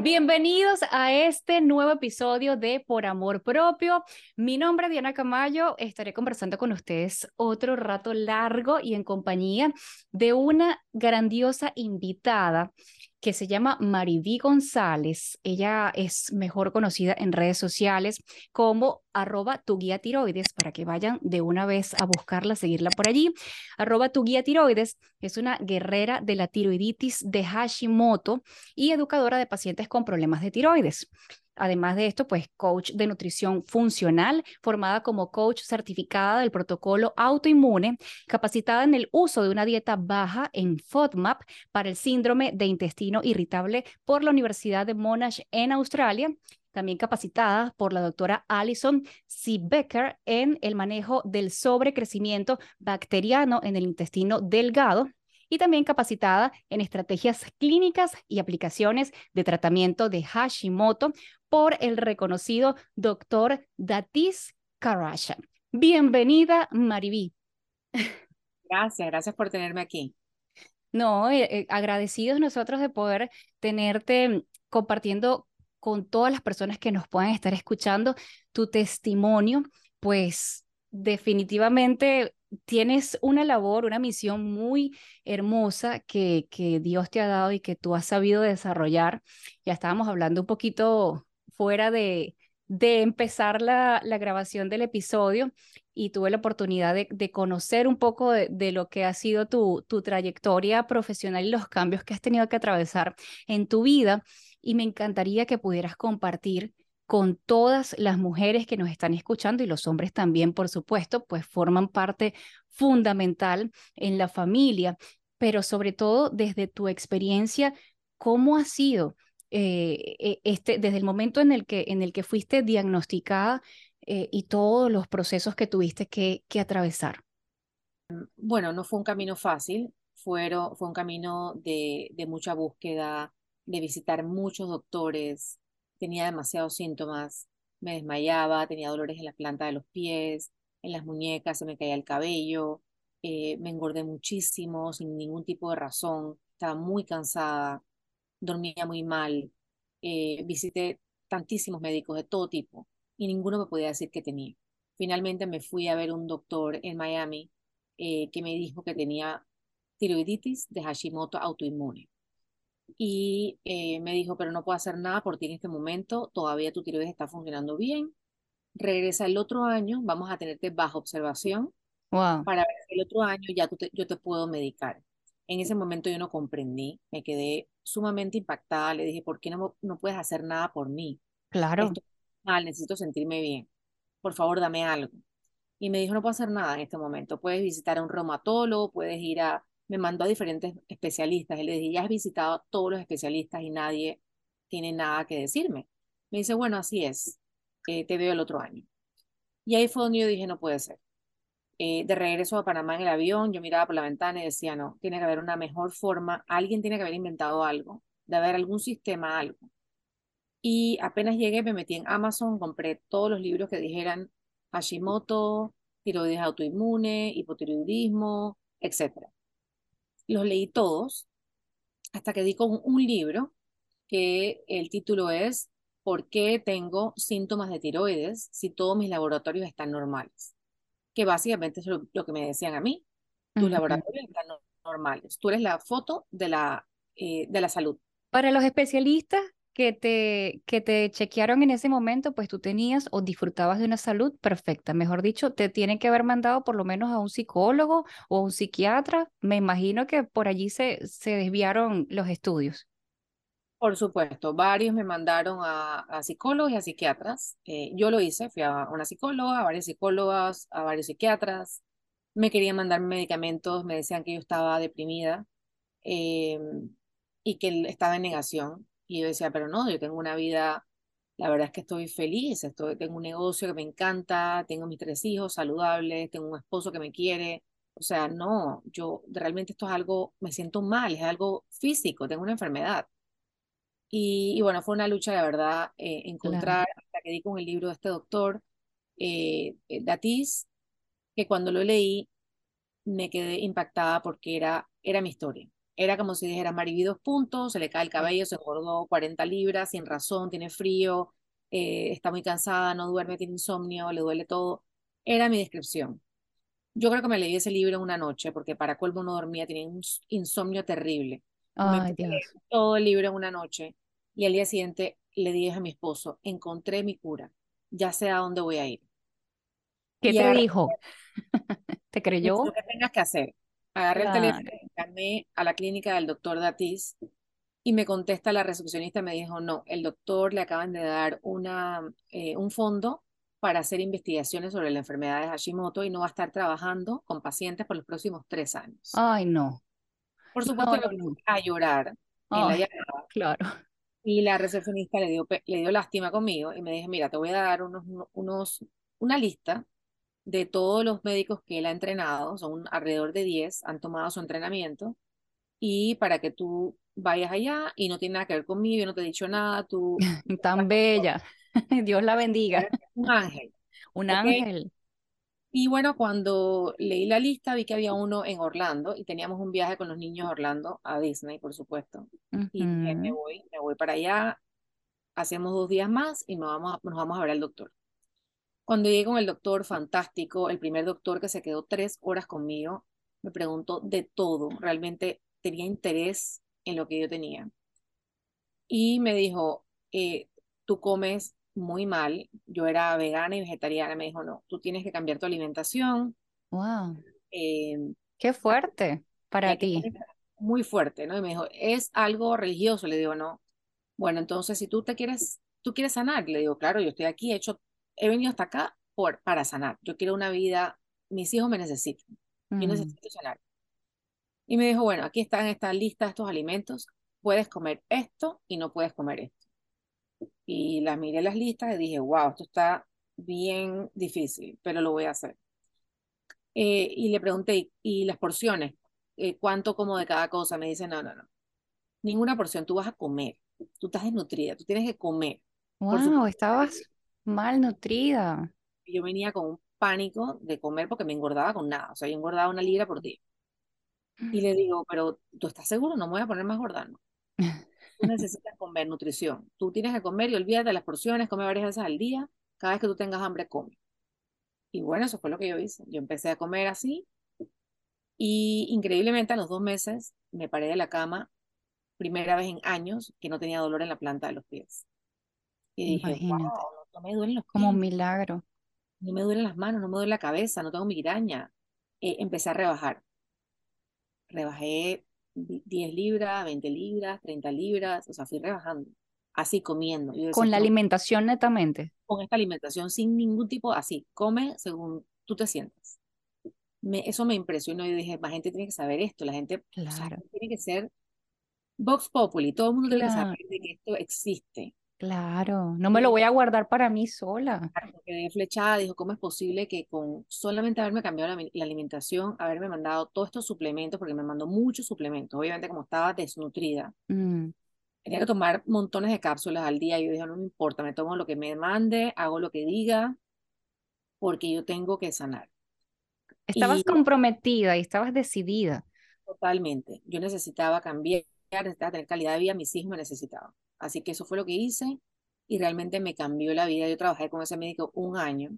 Bienvenidos a este nuevo episodio de Por Amor Propio. Mi nombre es Diana Camayo. Estaré conversando con ustedes otro rato largo y en compañía de una grandiosa invitada que se llama Mariví González. Ella es mejor conocida en redes sociales como arroba tu guía tiroides para que vayan de una vez a buscarla, seguirla por allí. Arroba tu guía tiroides es una guerrera de la tiroiditis de Hashimoto y educadora de pacientes con problemas de tiroides. Además de esto, pues coach de nutrición funcional, formada como coach certificada del protocolo autoinmune, capacitada en el uso de una dieta baja en FODMAP para el síndrome de intestino irritable por la Universidad de Monash en Australia también capacitada por la doctora Alison C. Becker en el manejo del sobrecrecimiento bacteriano en el intestino delgado y también capacitada en estrategias clínicas y aplicaciones de tratamiento de Hashimoto por el reconocido doctor Datis Karasha. Bienvenida, Mariví. Gracias, gracias por tenerme aquí. No, eh, eh, agradecidos nosotros de poder tenerte compartiendo con todas las personas que nos puedan estar escuchando tu testimonio, pues definitivamente tienes una labor, una misión muy hermosa que, que Dios te ha dado y que tú has sabido desarrollar. Ya estábamos hablando un poquito fuera de, de empezar la, la grabación del episodio y tuve la oportunidad de, de conocer un poco de, de, lo que ha sido tu, tu trayectoria profesional y los cambios que has tenido que atravesar en tu vida. Y me encantaría que pudieras compartir con todas las mujeres que nos están escuchando y los hombres también, por supuesto, pues forman parte fundamental en la familia, pero sobre todo desde tu experiencia, ¿cómo ha sido eh, e, este, desde el momento en el que, en el que fuiste diagnosticada eh, y todos los procesos que tuviste que, que atravesar? Bueno, no fue un camino fácil, Fueron, fue un camino de, de mucha búsqueda, de visitar muchos doctores, tenía demasiados síntomas, me desmayaba, tenía dolores en la planta de los pies, en las muñecas, se me caía el cabello, eh, me engordé muchísimo sin ningún tipo de razón, estaba muy cansada, dormía muy mal, eh, visité tantísimos médicos de todo tipo y ninguno me podía decir que tenía. Finalmente me fui a ver un doctor en Miami eh, que me dijo que tenía tiroiditis de Hashimoto autoinmune y eh, me dijo, pero no puedo hacer nada por ti en este momento, todavía tu tiroides está funcionando bien, regresa el otro año, vamos a tenerte bajo observación wow. para ver el otro año ya yo te puedo medicar. En ese momento yo no comprendí, me quedé sumamente impactada, le dije, ¿por qué no, no puedes hacer nada por mí? Claro. Estoy mal, necesito sentirme bien, por favor dame algo. Y me dijo, no puedo hacer nada en este momento, puedes visitar a un reumatólogo, puedes ir a me mandó a diferentes especialistas y le dije, ya has visitado a todos los especialistas y nadie tiene nada que decirme. Me dice, bueno, así es, eh, te veo el otro año. Y ahí fue donde yo dije, no puede ser. Eh, de regreso a Panamá en el avión, yo miraba por la ventana y decía, no, tiene que haber una mejor forma, alguien tiene que haber inventado algo, de haber algún sistema, algo. Y apenas llegué, me metí en Amazon, compré todos los libros que dijeran Hashimoto, tiroides autoinmune, hipotiroidismo, etcétera los leí todos hasta que di con un libro que el título es ¿Por qué tengo síntomas de tiroides si todos mis laboratorios están normales? Que básicamente es lo, que me decían a mí. Tus laboratorios están normales. Tú eres la foto de la, eh, de la salud. Para los especialistas, que te, que te chequearon en ese momento, pues tú tenías o disfrutabas de una salud perfecta. Mejor dicho, te tienen que haber mandado por lo menos a un psicólogo o un psiquiatra. Me imagino que por allí se, se desviaron los estudios. Por supuesto, varios me mandaron a, a psicólogos y a psiquiatras. Eh, yo lo hice, fui a una psicóloga, a varias psicólogas, a varios psiquiatras. Me querían mandar medicamentos, me decían que yo estaba deprimida eh, y que estaba en negación. Y yo decía, pero no, yo tengo una vida, la verdad es que estoy feliz, estoy, tengo un negocio que me encanta, tengo mis tres hijos saludables, tengo un esposo que me quiere. O sea, no, yo realmente esto es algo, me siento mal, es algo físico, tengo una enfermedad. Y, y bueno, fue una lucha, la verdad, eh, encontrar, hasta que di con el libro de este doctor, eh, eh Datis, que cuando lo leí me quedé impactada porque era, era mi historia. Era como si dijera, Mariví dos puntos, se le cae el cabello, se engordó 40 libras, sin razón, tiene frío, eh, está muy cansada, no duerme, tiene insomnio, le duele todo. Era mi descripción. Yo creo que me leí ese libro en una noche, porque para colmo no dormía, tenía un insomnio terrible. Ay, Dios. Todo el libro en una noche. Y al día siguiente le dije a mi esposo, encontré mi cura, ya sé a dónde voy a ir. ¿Qué te dijo? ¿Te creyó? Lo que tengas que hacer. Agarré el teléfono, llamé a la clínica del doctor Datis y me contesta la recepcionista, me dijo, no, el doctor le acaban de dar una, eh, un fondo para hacer investigaciones sobre la enfermedad de Hashimoto y no va a estar trabajando con pacientes por los próximos tres años. Ay, no. Por supuesto, no, a llorar Claro. Y la recepcionista le dio, le dio lástima conmigo y me dijo, mira, te voy a dar unos, unos, una lista de todos los médicos que él ha entrenado, son alrededor de 10, han tomado su entrenamiento, y para que tú vayas allá y no tiene nada que ver conmigo, yo no te he dicho nada, tú... Tan bella, Dios la bendiga. Un ángel. Un ángel. Y bueno, cuando leí la lista vi que había uno en Orlando y teníamos un viaje con los niños a Orlando, a Disney, por supuesto. Y dije, me voy, me voy para allá, hacemos dos días más y nos vamos, nos vamos a ver al doctor. Cuando llegué con el doctor, fantástico, el primer doctor que se quedó tres horas conmigo, me preguntó de todo, realmente tenía interés en lo que yo tenía. Y me dijo, eh, tú comes muy mal, yo era vegana y vegetariana, me dijo, no, tú tienes que cambiar tu alimentación. Wow. Em, Qué fuerte para ti. Muy fuerte, ¿no? Y me dijo, es algo religioso, le digo, no. Bueno, entonces si tú te quieres, tú quieres sanar, le digo, claro, yo estoy aquí, he hecho he venido hasta acá por, para sanar. Yo quiero una vida, mis hijos me necesitan. Yo necesito sanar. Y me dijo, bueno, aquí están esta lista estos alimentos. Puedes comer esto y no puedes comer esto. Y las miré las listas y dije, wow, esto está bien difícil, pero lo voy a hacer. Eh, y le pregunté, ¿y las porciones? Eh, ¿Cuánto como de cada cosa? Me dice, no, no, no. Ninguna porción, tú vas a comer. Tú estás desnutrida, tú tienes que comer. Wow, estabas Malnutrida. Yo venía con un pánico de comer porque me engordaba con nada. O sea, yo engordaba una libra por día. Y le digo, pero ¿tú estás seguro? No me voy a poner más gorda, ¿no? Tú necesitas comer nutrición. Tú tienes que comer y olvídate de las porciones, come varias veces al día. Cada vez que tú tengas hambre, come. Y bueno, eso fue lo que yo hice. Yo empecé a comer así. Y increíblemente a los dos meses me paré de la cama, primera vez en años, que no tenía dolor en la planta de los pies. Y dije, wow, no me duelen los pies. Como un milagro. No me duelen las manos, no me duele la cabeza, no tengo migraña. Eh, empecé a rebajar. Rebajé 10 libras, 20 libras, 30 libras, o sea, fui rebajando, así comiendo. ¿Con la alimentación netamente? Con esta alimentación, sin ningún tipo, así, come según tú te sientas. Me, eso me impresionó y dije, la gente tiene que saber esto, la gente claro. tiene que ser Vox Populi, todo el mundo tiene que saber de que esto existe. Claro, no me lo voy a guardar para mí sola. Quedé flechada, dijo, ¿cómo es posible que con solamente haberme cambiado la, alimentación, haberme mandado todos estos suplementos, porque me mandó muchos suplementos, obviamente como estaba desnutrida, mm. tenía que tomar montones de cápsulas al día, y yo dije, no me importa, me tomo lo que me mande, hago lo que diga, porque yo tengo que sanar. Estabas comprometida y estabas decidida. Totalmente, yo necesitaba cambiar, necesitaba tener calidad de vida, mis hijos me necesitaban. Así que eso fue lo que hice y realmente me cambió la vida. Yo trabajé con ese médico un año.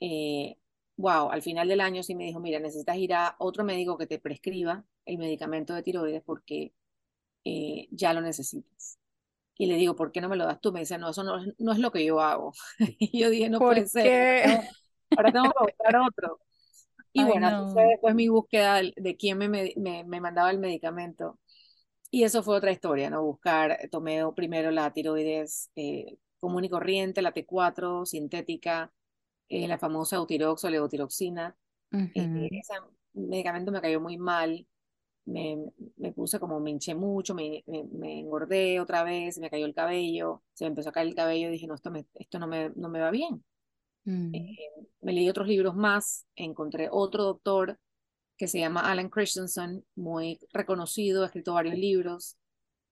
Eh, wow, al final del año sí me dijo, mira, necesitas ir a otro médico que te prescriba el medicamento de tiroides porque eh, ya lo necesitas. Y le digo, ¿por qué no me lo das tú? Me dice, no, eso no, no es lo que yo hago. y yo dije, no puede ser. ahora tengo que buscar otro. Y bueno, no. después mi búsqueda de quién me, me, me mandaba el medicamento. Y eso fue otra historia, ¿no? Buscar, tomé primero la tiroides eh, común y corriente, la T4 sintética, eh, la famosa eutirox o levotiroxina. Eh, ese medicamento me cayó muy mal, me, me puse como, me hinché mucho, me, me, engordé otra vez, me cayó el cabello, se me empezó a caer el cabello, dije, no, esto, me, esto no, me, no me va bien. Mm. me leí otros libros más, encontré otro doctor que se llama Alan Christensen, muy reconocido, ha escrito varios libros,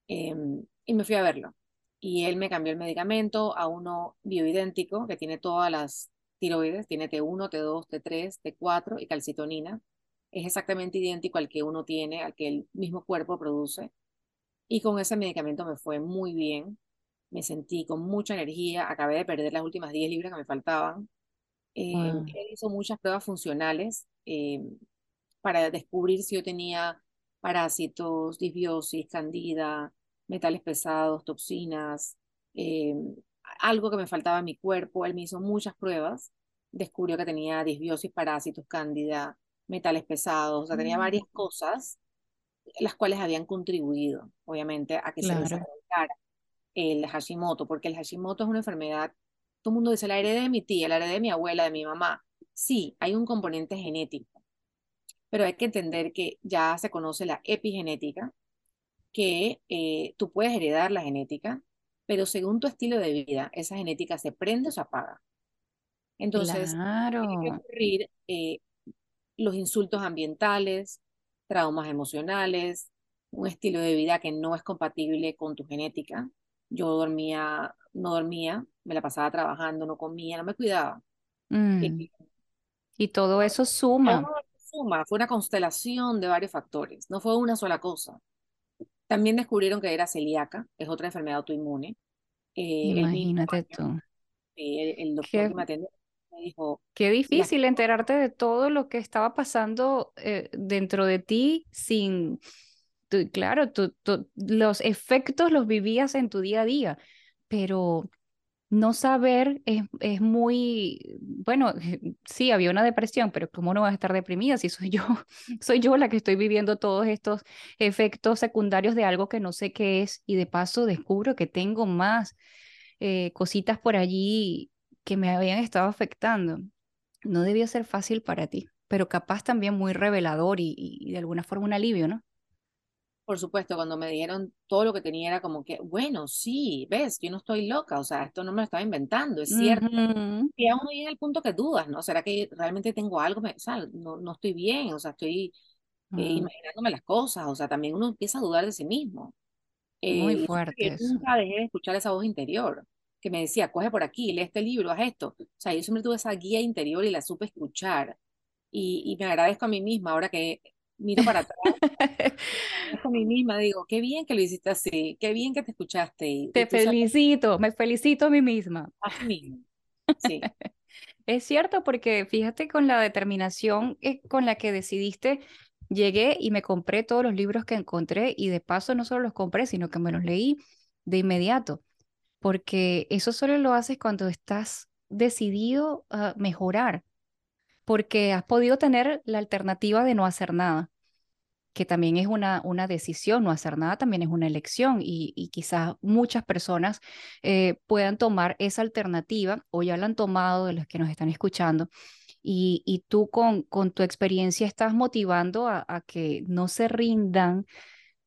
em, y me fui a verlo. Y él me cambió el medicamento a uno bioidéntico, que tiene todas las tiroides, tiene T1, T2, T3, T4 y calcitonina. Es exactamente idéntico al que uno tiene, al que el mismo cuerpo produce. Y con ese medicamento me fue muy bien. Me sentí con mucha energía. Acabé de perder las últimas 10 libras que me faltaban. Eh, Él hizo muchas pruebas funcionales eh, para descubrir si yo tenía parásitos, disbiosis, candida, metales pesados, toxinas, eh, algo que me faltaba en mi cuerpo. Él me hizo muchas pruebas, descubrió que tenía disbiosis, parásitos, cándida, metales pesados, o sea, tenía varias mm. cosas, las cuales habían contribuido, obviamente, a que se desarrollara el Hashimoto, porque el Hashimoto es una enfermedad, todo el mundo dice, la heredé de mi tía, la heredé de mi abuela, de mi mamá. Sí, hay un componente genético, pero hay que entender que ya se conoce la epigenética, que eh, tú puedes heredar la genética, pero según tu estilo de vida, esa genética se prende o se apaga. Entonces, claro. tiene que ocurrir eh, los insultos ambientales, traumas emocionales, un estilo de vida que no es compatible con tu genética. Yo dormía, no dormía, me la pasaba trabajando, no comía, no me cuidaba. Mm. Eh, y todo eso suma. Suma, fue una constelación de varios factores, no fue una sola cosa. También descubrieron que era celíaca, es otra enfermedad autoinmune. Eh, Imagínate tú. el, doctor que me atendió me dijo... Qué difícil enterarte de todo lo que estaba pasando eh, dentro de ti sin... claro, los efectos los vivías en tu día a día, pero no saber es, es, muy, bueno, sí, había una depresión, pero ¿cómo no vas a estar deprimida si soy yo? Soy yo la que estoy viviendo todos estos efectos secundarios de algo que no sé qué es y de paso descubro que tengo más eh, cositas por allí que me habían estado afectando. No debió ser fácil para ti, pero capaz también muy revelador y, y de alguna forma un alivio, ¿no? Por supuesto, cuando me dijeron todo lo que tenía era como que, bueno, sí, ves, yo no estoy loca, o sea, esto no me lo estaba inventando, es cierto. Y aún llega el punto que dudas, ¿no? ¿Será que realmente tengo algo? O sea, no, no estoy bien, o sea, estoy eh, imaginándome las cosas, o sea, también uno empieza a dudar de sí mismo. Muy eh, fuerte. Nunca dejé de escuchar esa voz interior que me decía, coge por aquí, lee este libro, haz esto. O sea, yo siempre tuve esa guía interior y la supe escuchar. Y, y me agradezco a mí misma ahora que miro para atrás, a mí misma, digo, qué bien que lo hiciste así, qué bien que te escuchaste. Y, te felicito, me felicito a mí misma. A mí sí. es cierto, porque fíjate con la determinación eh, con la que decidiste, llegué y me compré todos los libros que encontré y de paso no solo los compré, sino que me los leí de inmediato, porque eso solo lo haces cuando estás decidido a mejorar porque has podido tener la alternativa de no hacer nada, que también es una, una decisión, no hacer nada también es una elección y, quizás muchas personas eh, puedan tomar esa alternativa o ya la han tomado de los que nos están escuchando. Y, y tú con, con tu experiencia estás motivando a, a que no se rindan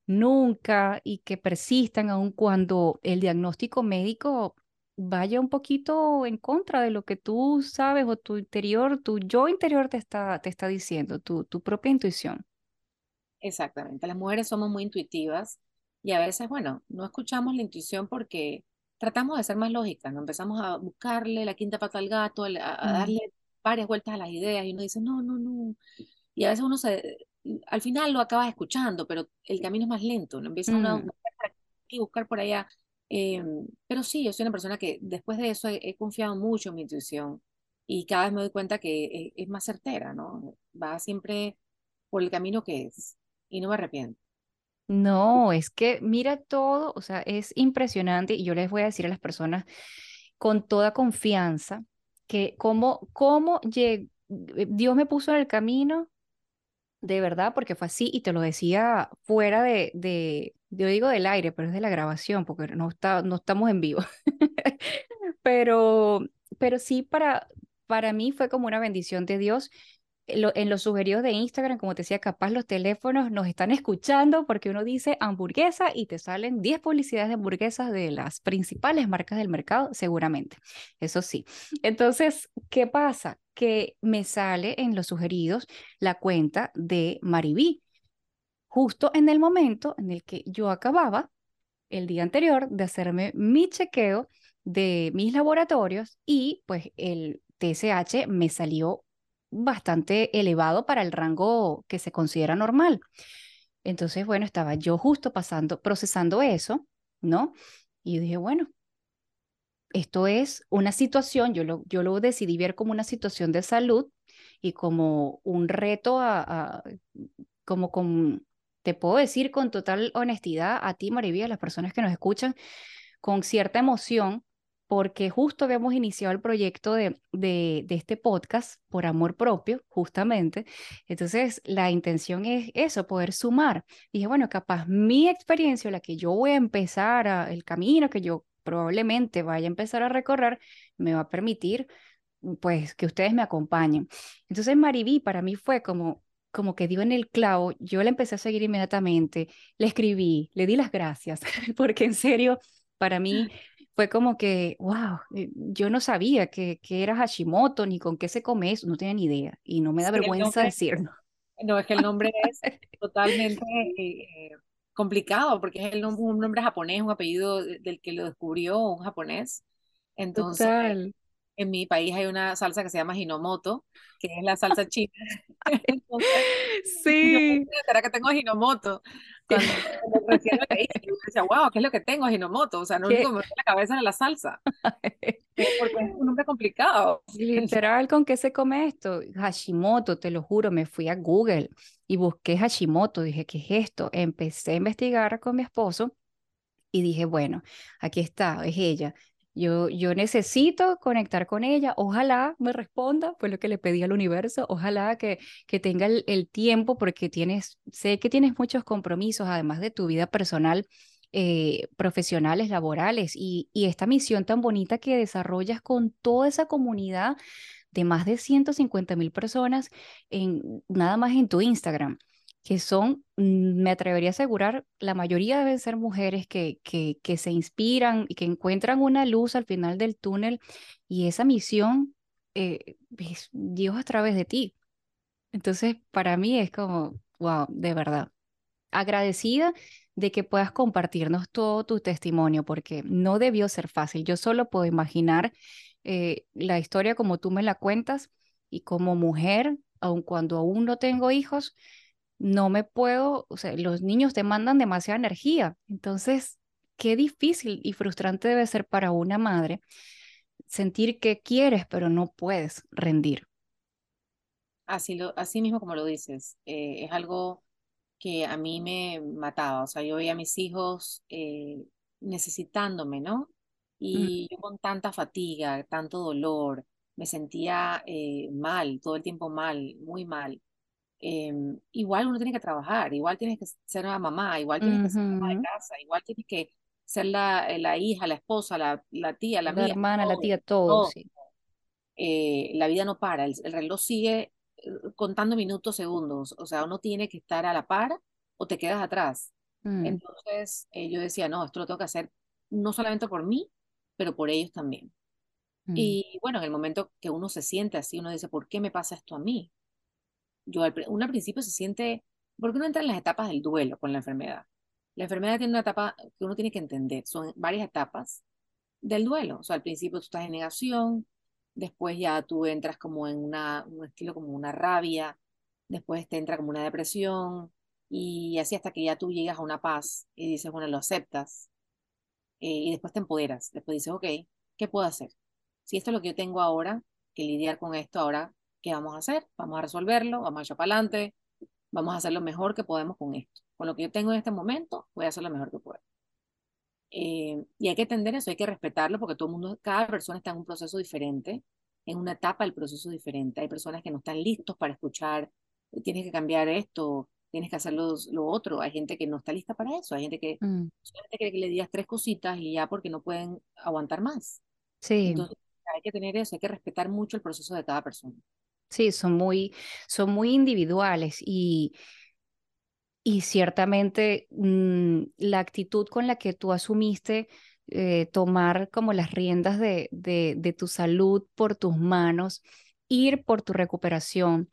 nunca y que persistan aun cuando el diagnóstico médico vaya un poquito en contra de lo que tú sabes o tu interior, tu yo interior te está, te está diciendo, tu, tu propia intuición. Exactamente, las mujeres somos muy intuitivas y a veces, bueno, no escuchamos la intuición porque tratamos de ser más lógicas, ¿no? Empezamos a buscarle la quinta pata al gato, a, darle varias vueltas a las ideas y uno dice, no, no, no. Y a veces uno se, al final lo acabas escuchando, pero el camino es más lento, ¿no? Empieza uno a mm. buscar por allá Em, pero sí, yo soy una persona que después de eso he, confiado mucho en mi intuición y cada vez me doy cuenta que e, es, más certera, ¿no? Va siempre por el camino que es y no me arrepiento. No, es que mira todo, o sea, es impresionante y yo les voy a decir a las personas con toda confianza que cómo, cómo eh, Dios me puso en el camino de verdad, porque fue así y te lo decía fuera de, de, yo digo del aire, pero es de la grabación, porque no, está, no estamos en vivo. pero, pero sí, para, para mí fue como una bendición de Dios. En, los sugeridos de Instagram, como te decía, capaz los teléfonos nos están escuchando porque uno dice hamburguesa y te salen 10 publicidades de hamburguesas de las principales marcas del mercado, seguramente. Eso sí. Entonces, ¿qué pasa? Que me sale en los sugeridos la cuenta de Maribí justo en el momento en el que yo acababa el día anterior de hacerme mi chequeo de mis laboratorios y pues el TSH me salió bastante elevado para el rango que se considera normal. Entonces, bueno, estaba yo justo pasando, procesando eso, ¿no? Y dije, bueno, esto es una situación, yo lo, yo lo decidí ver como una situación de salud y como un reto a, como con, te puedo decir con total honestidad a ti, Marivía, a las personas que nos escuchan, con cierta emoción, porque justo habíamos iniciado el proyecto de, de, este podcast por amor propio, justamente. Entonces, la intención es eso, poder sumar. Dije, bueno, capaz mi experiencia, la que yo voy a empezar, a, el camino que yo probablemente vaya a empezar a recorrer, me va a permitir, pues, que ustedes me acompañen. Entonces, Mariví para mí fue como, como que dio en el clavo, yo la empecé a seguir inmediatamente, le escribí, le di las gracias, porque en serio, para mí fue como que, wow, eh, yo no sabía que, que era Hashimoto ni con qué se come eso, no tenía ni idea y no me da vergüenza decirlo. No, es que el nombre es totalmente eh, complicado porque es el nombre, un nombre japonés, un apellido del que lo descubrió un japonés. Entonces, en mi país hay una salsa que se llama Hinomoto, que es la salsa china. Entonces, sí. ¿Será que tengo Hinomoto? Cuando, recién lo leí, yo decía, wow, ¿qué es lo que tengo? Hinomoto. O sea, no único que me la cabeza en la salsa. porque es un nombre complicado. Literal, ¿con qué se come esto? Hashimoto, te lo juro, me fui a Google y busqué Hashimoto. Dije, ¿qué es esto? Empecé a investigar con mi esposo y dije, bueno, aquí está, es ella. Yo, necesito conectar con ella, ojalá me responda, fue lo que le pedí al universo, ojalá que, que tenga el, tiempo porque tienes, sé que tienes muchos compromisos, además de tu vida personal, eh, profesionales, laborales, y, y esta misión tan bonita que desarrollas con toda esa comunidad de más de 150 mil personas en, nada más en tu Instagram que son, mm, me atrevería a asegurar, la mayoría deben ser mujeres que, que, se inspiran y que encuentran una luz al final del túnel y esa misión eh, es Dios a través de ti. Entonces, para mí es como, wow, de verdad, agradecida de que puedas compartirnos todo tu testimonio, porque no debió ser fácil. Yo solo puedo imaginar eh, la historia como tú me la cuentas y como mujer, aun cuando aún no tengo hijos, no me puedo, o sea, los niños demandan demasiada energía. Entonces, qué difícil y frustrante debe ser para una madre sentir que quieres, pero no puedes rendir. Así, lo, así mismo como lo dices, eh, es algo que a mí me mataba. O sea, yo veía a mis hijos eh, necesitándome, ¿no? Mm. Y yo con tanta fatiga, tanto dolor, me sentía eh, mal, todo el tiempo mal, muy mal. Em, igual uno tiene que trabajar, igual tienes que ser una mamá, igual tienes que ser mamá de casa, igual tienes que ser la, la hija, la esposa, la, la tía, la, la hermana, la tía, todo. Sí. Eh, la vida no para, el, reloj sigue eh, contando minutos, segundos, o sea, uno tiene que estar a la par o te quedas atrás. Mm. Entonces eh, yo decía, no, esto lo tengo que hacer no solamente por mí, pero por ellos también. Mm. Y bueno, en el momento que uno se siente así, uno dice, ¿por qué me pasa esto a mí? Yo al, uno al principio se siente, porque uno entra en las etapas del duelo con la enfermedad. La enfermedad tiene una etapa que uno tiene que entender, son varias etapas del duelo. O sea, al principio tú estás en negación, después ya tú entras como en una, un estilo como una rabia, después te entra como una depresión, y así hasta que ya tú llegas a una paz y dices, bueno, lo aceptas, eh, y después te empoderas, después dices, ok, ¿qué puedo hacer? Si esto es lo que yo tengo ahora, que lidiar con esto ahora, ¿qué vamos a hacer? Vamos a resolverlo, vamos a echar para adelante, vamos a hacer lo mejor que podemos con esto. Con lo que yo tengo en este momento, voy a hacer lo mejor que puedo. Eh, y hay que entender eso, hay que respetarlo porque todo el mundo, cada persona está en un proceso diferente, en una etapa del proceso diferente. Hay personas que no están listos para escuchar, tienes que cambiar esto, tienes que hacer lo, otro. Hay gente que no está lista para eso, hay gente que mm. solamente quiere que le digas tres cositas y ya porque no pueden aguantar más. Sí. Entonces hay que tener eso, hay que respetar mucho el proceso de cada persona. Sí, son muy, son muy individuales y, y ciertamente mm, la actitud con la que tú asumiste eh, tomar como las riendas de, de, tu salud por tus manos, ir por tu recuperación,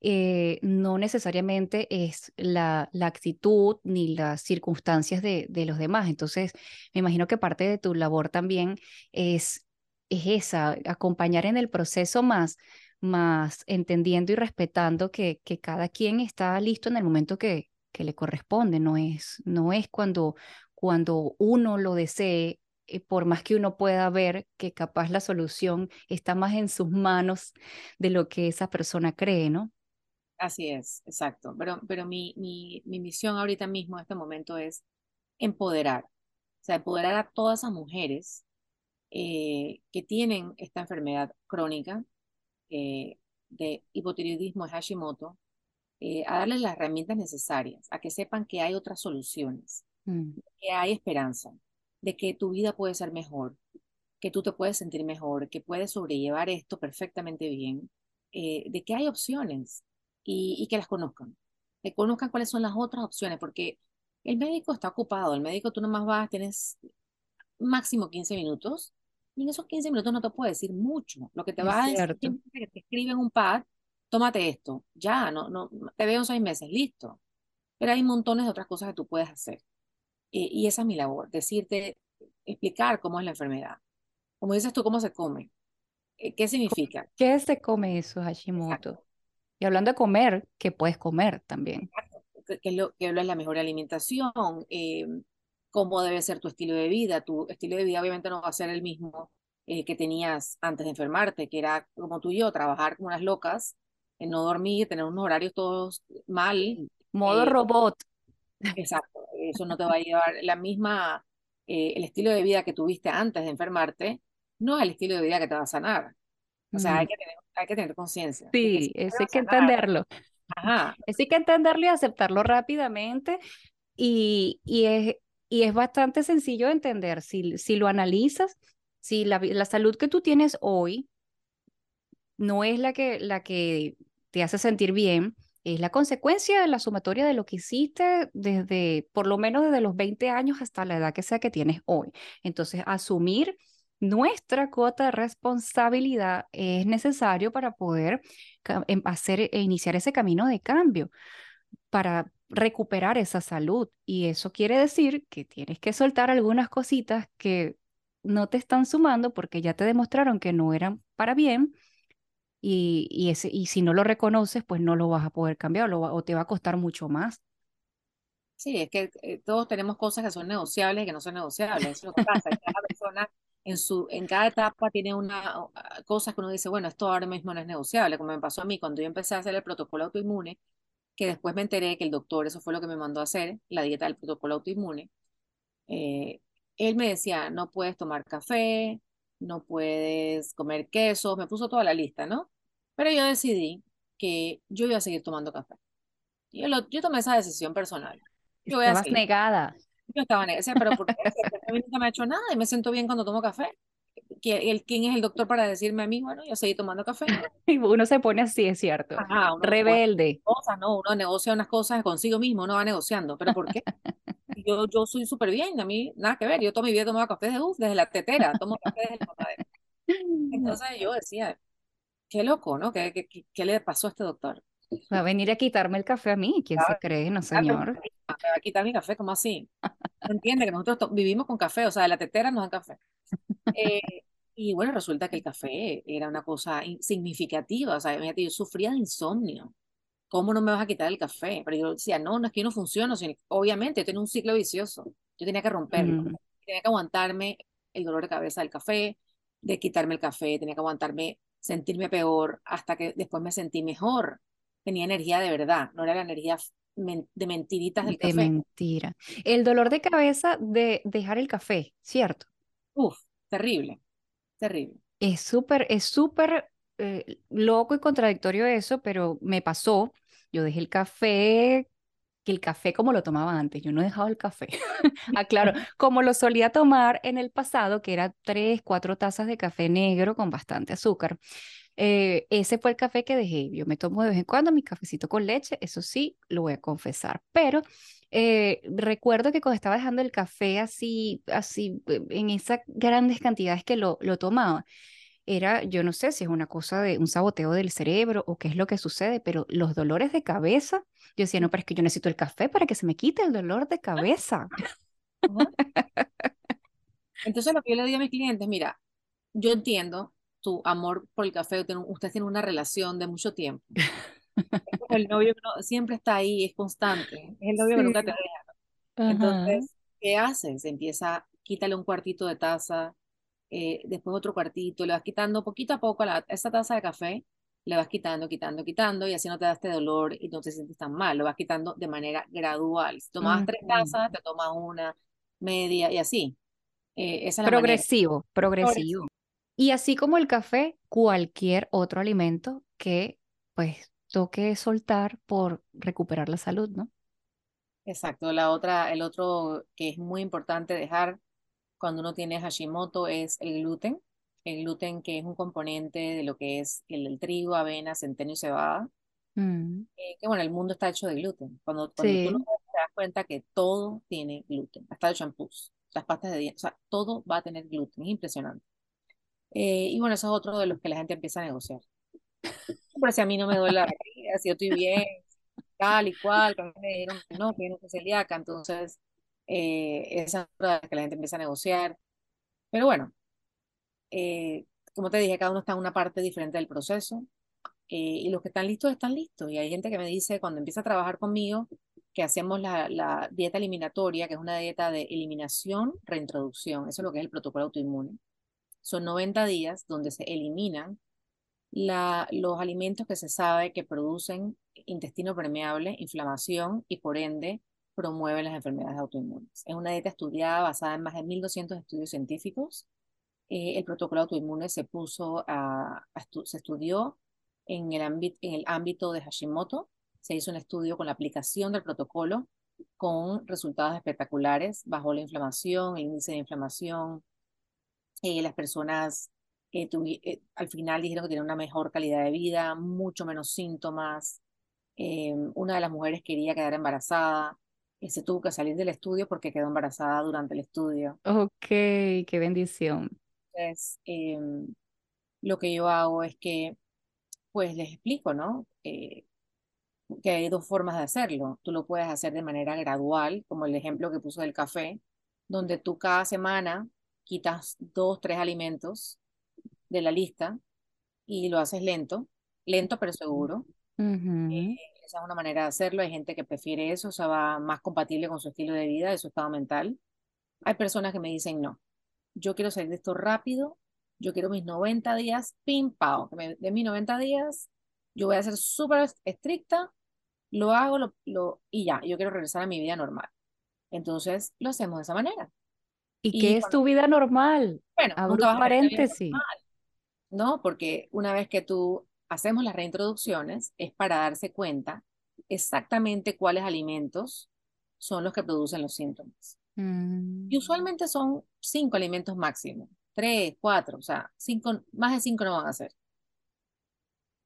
eh, no necesariamente es la, la, actitud ni las circunstancias de, de los demás. Entonces, me imagino que parte de tu labor también es es esa, acompañar en el proceso más, más entendiendo y respetando que, que cada quien está listo en el momento que, que le corresponde, no es, no es cuando, cuando uno lo desee, eh, por más que uno pueda ver que capaz la solución está más en sus manos de lo que esa persona cree, ¿no? Así es, exacto. Pero, pero mi, mi, mi misión ahorita mismo, en este momento, es empoderar. O sea, empoderar a todas esas mujeres eh, que tienen esta enfermedad crónica eh, de hipotiroidismo Hashimoto, eh, a darles las herramientas necesarias, a que sepan que hay otras soluciones, Mm, que hay esperanza, de que tu vida puede ser mejor, que tú te puedes sentir mejor, que puedes sobrellevar esto perfectamente bien, eh, de que hay opciones y, y que las conozcan, que conozcan cuáles son las otras opciones, porque el médico está ocupado, el médico tú nomás vas, tienes máximo 15 minutos y en esos 15 minutos no te puede decir mucho. Lo que te va a decir es que te escribe en un pad, tómate esto, ya, no, no, te veo en seis meses, listo. Pero hay montones de otras cosas que tú puedes hacer. Eh, y esa es mi labor, decirte, explicar cómo es la enfermedad. Como dices tú, cómo se come. Eh, ¿Qué significa? ¿Qué se come eso, Exacto. Hashimoto? Y hablando de comer, ¿qué puedes comer también? ¿Qué qué es lo, qué es la mejor alimentación? Eh, ¿cómo debe ser tu estilo de vida? Tu estilo de vida obviamente no va a ser el mismo eh, que tenías antes de enfermarte, que era como tú y yo, trabajar como unas locas, eh, no dormir, tener unos horarios todos mal. Modo eh, robot. exacto, eso no te va a llevar la misma, eh, el estilo de vida que tuviste antes de enfermarte, no es el estilo de vida que te va a sanar. O sea, Mm, hay que tener, hay que tener conciencia que Sí, te eso hay que sanar, entenderlo. ajá, Eso hay que entenderlo y aceptarlo rápidamente. Y, y, es, y es bastante sencillo de entender. Si, si lo analizas, si la, la salud que tú tienes hoy no es la que, la que te hace sentir bien, es la consecuencia de la sumatoria de lo que hiciste desde, por lo menos desde los 20 años hasta la edad que sea que tienes hoy. Entonces, asumir nuestra cuota de responsabilidad es necesario para poder em- hacer e iniciar ese camino de cambio, para recuperar esa salud. Y eso quiere decir que tienes que soltar algunas cositas que no te están sumando porque ya te demostraron que no eran para bien y, y, ese, y si no lo reconoces, pues no lo vas a poder cambiar lo o te va a costar mucho más. Sí, es que eh, todos tenemos cosas que son negociables y que no son negociables. Eso es lo que pasa. Cada persona en su, en cada etapa tiene una cosas que uno dice, bueno, esto ahora mismo no es negociable, como me pasó a mí cuando yo empecé a hacer el protocolo autoinmune, que después me enteré que el doctor, eso fue lo que me mandó a hacer, la dieta del protocolo autoinmune. eh, él me decía, no puedes tomar café, no puedes comer queso, me puso toda la lista, ¿no? Pero yo decidí que yo iba a seguir tomando café. Yo, lo, yo tomé esa decisión personal. Yo voy a Estabas seguir. negada. Yo estaba en ese, pero ¿por qué? Si el café a mí nunca me ha hecho nada y me siento bien cuando tomo café. ¿Qui- el- ¿Quién es el doctor para decirme a mí, bueno, yo seguí tomando café? Y uno se pone así, es cierto. Ajá, uno Rebelde. cosas, ¿no? Uno negocia unas cosas consigo mismo, uno va negociando. ¿Pero por qué? Yo, yo soy súper bien, a mí nada que ver. Yo toda mi vida he tomado café desde, uf, desde la tetera, tomo café desde la mamadera. Entonces yo decía, qué loco, ¿no? ¿Qué, qué, qué- le pasó a este doctor? Va a venir a quitarme el café a mí. ¿Quién se cree? No, ah, Me señor. va a quitar mi café, ¿cómo así? Entiende que nosotros vivimos con café, o sea, de la tetera nos dan café. Eh, y bueno, resulta que el café era una cosa insignificativa, o sea, imagínate, yo sufría de insomnio. ¿Cómo no me vas a quitar el café? Pero yo decía, no, no es que yo no funciona, sino, obviamente, yo tenía un ciclo vicioso, yo tenía que romperlo, Mm, tenía que aguantarme el dolor de cabeza del café, de quitarme el café, tenía que aguantarme sentirme peor hasta que después me sentí mejor, tenía energía de verdad, no era la energía de mentiritas del de café. mentira. El dolor de cabeza de dejar el café, ¿cierto? Uf, terrible, terrible. Es súper, es súper eh, loco y contradictorio eso, pero me pasó. Yo dejé el café, que el café como lo tomaba antes, yo no he dejado el café. Aclaro, como lo solía tomar en el pasado, que era tres, cuatro tazas de café negro con bastante azúcar. Eh, ese fue el café que dejé. Yo me tomo de vez en cuando mi cafecito con leche, eso sí, lo voy a confesar. Pero eh, recuerdo que cuando estaba dejando el café así, así, eh, en esas grandes cantidades que lo, lo tomaba, era, yo no sé si es una cosa de un saboteo del cerebro o qué es lo que sucede, pero los dolores de cabeza, yo decía, no, pero es que yo necesito el café para que se me quite el dolor de cabeza. Ajá. Entonces lo que yo le digo a mis clientes, mira, yo entiendo tu amor por el café, ustedes tienen una relación de mucho tiempo. Es como el novio que no- siempre está ahí, es constante, es el novio que nunca te deja. Ajá. Entonces, ¿qué haces? Empieza, quítale un cuartito de taza, eh, después otro cuartito, le vas quitando poquito a poco a, la- a esa taza de café, le vas quitando, quitando, quitando, y así no te da este dolor y no te sientes tan mal, lo vas quitando de manera gradual. Si tomabas tres tazas, te tomas una, media, y así. Eh, esa es la manera. Progresivo, progresivo. Y así como el café, cualquier otro alimento que pues toque soltar por recuperar la salud, ¿no? Exacto. La otra, el otro que es muy importante dejar cuando uno tiene Hashimoto es el gluten. El gluten que es un componente de lo que es el, el trigo, avena, centeno y cebada. Mm, Eh, que bueno, el mundo está hecho de gluten. Cuando, cuando tú lo Sí, ves, te das cuenta que todo tiene gluten. Hasta los champús, las pastas de dientes, o sea, todo va a tener gluten. Es impresionante. Eh, y bueno, eso es otro de los que la gente empieza a negociar. Pero si a mí no me duele la barriga, si yo estoy bien, tal y cual, me dijeron que no, que no soy celíaca, entonces eh, esa es otra que la gente empieza a negociar. Pero bueno, eh, como te dije, cada uno está en una parte diferente del proceso eh, y los que están listos están listos. Y hay gente que me dice cuando empieza a trabajar conmigo que hacemos la, dieta eliminatoria, que es una dieta de eliminación, reintroducción. Eso es lo que es el protocolo autoinmune. Son 90 días donde se eliminan los alimentos que se sabe que producen intestino permeable, inflamación y por ende promueven las enfermedades autoinmunes. Es una dieta estudiada basada en más de 1.200 estudios científicos. Eh, el protocolo autoinmune se puso a, a se estudió en el, en el ámbito de Hashimoto. Se hizo un estudio con la aplicación del protocolo con resultados espectaculares. Bajó la inflamación, el índice de inflamación. Eh, las personas eh, eh, al final dijeron que tienen una mejor calidad de vida, mucho menos síntomas. Una de las mujeres quería quedar embarazada, se tuvo que salir del estudio porque quedó embarazada durante el estudio. ok, qué bendición. Entonces, eh, lo que yo hago es que, pues les explico, ¿no? Eh, que hay dos formas de hacerlo. Tú lo puedes hacer de manera gradual, como el ejemplo que puso del café, donde tú cada semana quitas dos, tres alimentos de la lista y lo haces lento, lento pero seguro. Eh, Ujú, esa es una manera de hacerlo. Hay gente que prefiere eso, o sea, va más compatible con su estilo de vida, de su estado mental. Hay personas que me dicen, no, yo quiero salir de esto rápido, yo quiero mis 90 días, pim, pao, que me- de mis 90 días, yo voy a ser súper estricta, lo hago lo, lo, y ya, yo quiero regresar a mi vida normal. Entonces, lo hacemos de esa manera. ¿Y Y qué es tu vida normal? bueno, Abro nunca a paréntesis. ¿no? Porque una vez que tú hacemos las reintroducciones, es para darse cuenta exactamente cuáles alimentos son los que producen los síntomas. Mm, Y usualmente son cinco alimentos máximo, tres, cuatro, o sea, cinco, más de cinco no van a ser.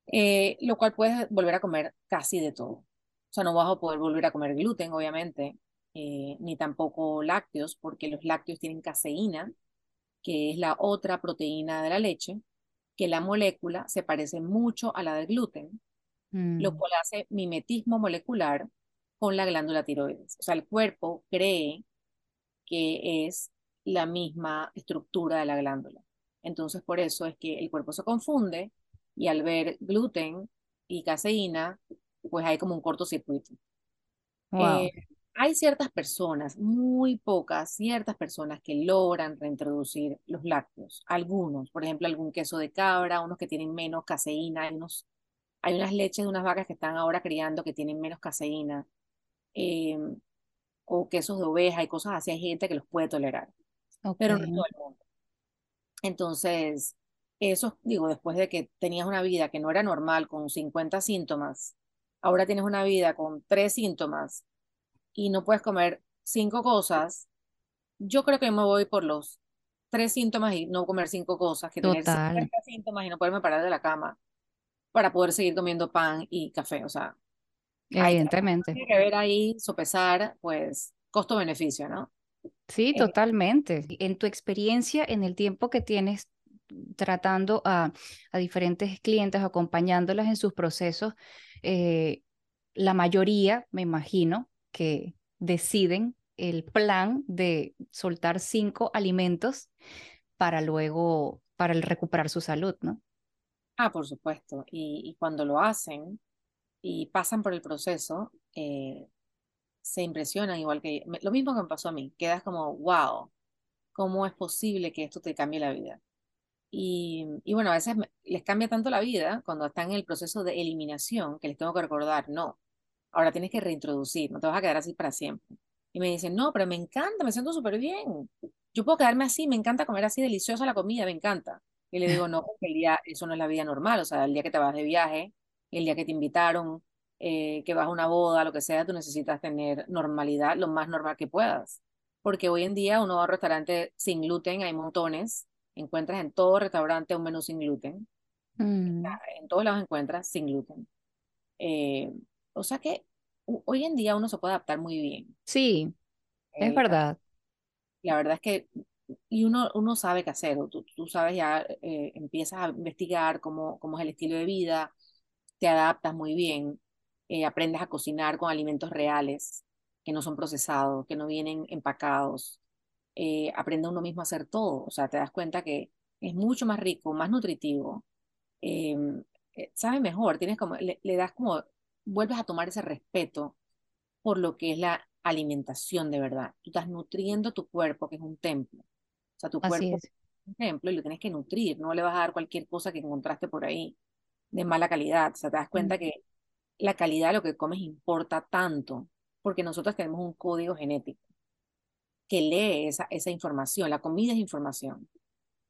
Eh, lo cual puedes volver a comer casi de todo. O sea, no vas a poder volver a comer gluten, obviamente, eh, ni tampoco lácteos, porque los lácteos tienen caseína, que es la otra proteína de la leche, que la molécula se parece mucho a la del gluten, lo mm, cual hace mimetismo molecular con la glándula tiroides. O sea, el cuerpo cree que es la misma estructura de la glándula. Entonces, por eso es que el cuerpo se confunde y al ver gluten y caseína, pues hay como un cortocircuito. Wow. Eh, hay ciertas personas, muy pocas, ciertas personas que logran reintroducir los lácteos. Algunos, por ejemplo, algún queso de cabra, unos que tienen menos caseína, hay, unos, hay unas leches de unas vacas que están ahora criando que tienen menos caseína, eh, o quesos de oveja y cosas así. Hay gente que los puede tolerar, pero no todo el mundo. Entonces, eso, digo, después de que tenías una vida que no era normal con 50 síntomas, ahora tienes una vida con tres síntomas y no puedes comer cinco cosas, yo creo que me voy por los tres síntomas y no comer cinco cosas, que tener Total, 50 síntomas y no poderme parar de la cama para poder seguir comiendo pan y café. O sea, hay, evidentemente. tiene que ver ahí, sopesar, pues, costo-beneficio, ¿no? Sí, Eh, totalmente. En tu experiencia, en el tiempo que tienes tratando a, a diferentes clientes, acompañándolas en sus procesos, eh, la mayoría, me imagino, deciden el plan de soltar cinco alimentos para luego para el recuperar su salud, ¿no? Ah, por supuesto. Y, y cuando lo hacen y pasan por el proceso, eh, se impresionan igual que lo mismo que me pasó a mí. Quedas como, wow, ¿cómo es posible que esto te cambie la vida? Y, y bueno, a veces les cambia tanto la vida cuando están en el proceso de eliminación que les tengo que recordar, no, ahora tienes que reintroducir, no te vas a quedar así para siempre. Y me dicen, no, pero me encanta, me siento súper bien. Yo puedo quedarme así, me encanta comer así deliciosa la comida, me encanta. Y le digo, no, el día, eso no es la vida normal, o sea, el día que te vas de viaje, el día que te invitaron, eh, que vas a una boda, lo que sea, tú necesitas tener normalidad, lo más normal que puedas. Porque hoy en día uno va a un restaurante sin gluten, hay montones, encuentras en todo restaurante un menú sin gluten. Mm. En todos lados encuentras sin gluten. Eh, o sea que hoy en día uno se puede adaptar muy bien. Sí, es eh, verdad. La verdad es que, y uno, uno sabe qué hacer, tú, tú sabes ya, eh, empiezas a investigar cómo, cómo es el estilo de vida, te adaptas muy bien, eh, aprendes a cocinar con alimentos reales, que no son procesados, que no vienen empacados, aprende uno mismo a hacer todo, o sea, te das cuenta que es mucho más rico, más nutritivo, em, sabe mejor, tienes como, le, le das como vuelves a tomar ese respeto por lo que es la alimentación de verdad. Tú estás nutriendo tu cuerpo, que es un templo. O sea, tu cuerpo es. un templo y lo tienes que nutrir. No le vas a dar cualquier cosa que encontraste por ahí de mala calidad. O sea, te das cuenta que la calidad de lo que comes importa tanto, porque nosotros tenemos un código genético que lee esa, esa información. La comida es información.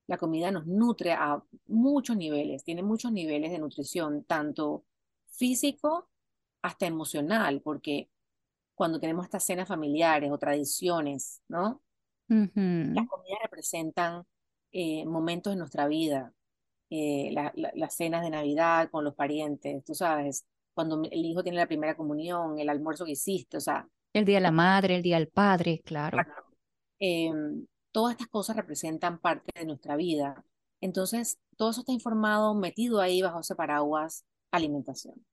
La comida nos nutre a muchos niveles, tiene muchos niveles de nutrición, tanto físico hasta emocional, porque cuando tenemos estas cenas familiares o tradiciones, ¿no? Las comidas representan eh, momentos en nuestra vida, eh, las cenas de Navidad con los parientes, tú sabes, cuando el hijo tiene la primera comunión, el almuerzo que hiciste, o sea. El día de la madre, el día del padre, claro. Em, todas estas cosas representan parte de nuestra vida. Entonces, todo eso está informado, metido ahí bajo ese paraguas alimentación.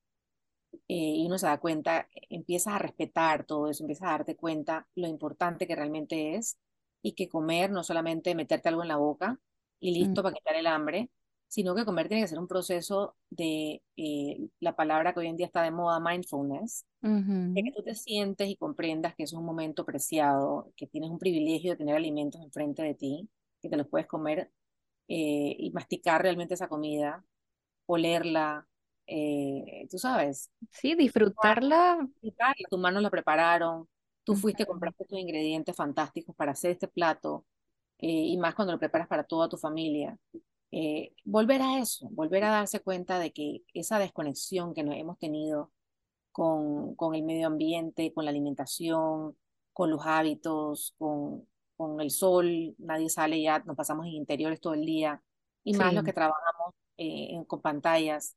Eh, y uno se da cuenta, empiezas a respetar todo eso, empiezas a darte cuenta lo importante que realmente es y que comer no solamente meterte algo en la boca y mm. listo para quitar el hambre, sino que comer tiene que ser un proceso de eh, la palabra que hoy en día está de moda, mindfulness, de que tú te sientes y comprendas que es un momento preciado, que tienes un privilegio de tener alimentos enfrente de ti, que te los puedes comer eh, y masticar realmente esa comida, olerla, eh, tú sabes. Sí, disfrutarla. Disfrutarla, tus manos la prepararon, tú fuiste, compraste tus ingredientes fantásticos para hacer este plato, eh, y más cuando lo preparas para toda tu familia. Eh, volver a eso, volver a darse cuenta de que esa desconexión que nos hemos tenido con, con el medio ambiente, con la alimentación, con los hábitos, con, con el sol, nadie sale ya, nos pasamos en interiores todo el día, y más los que trabajamos con pantallas,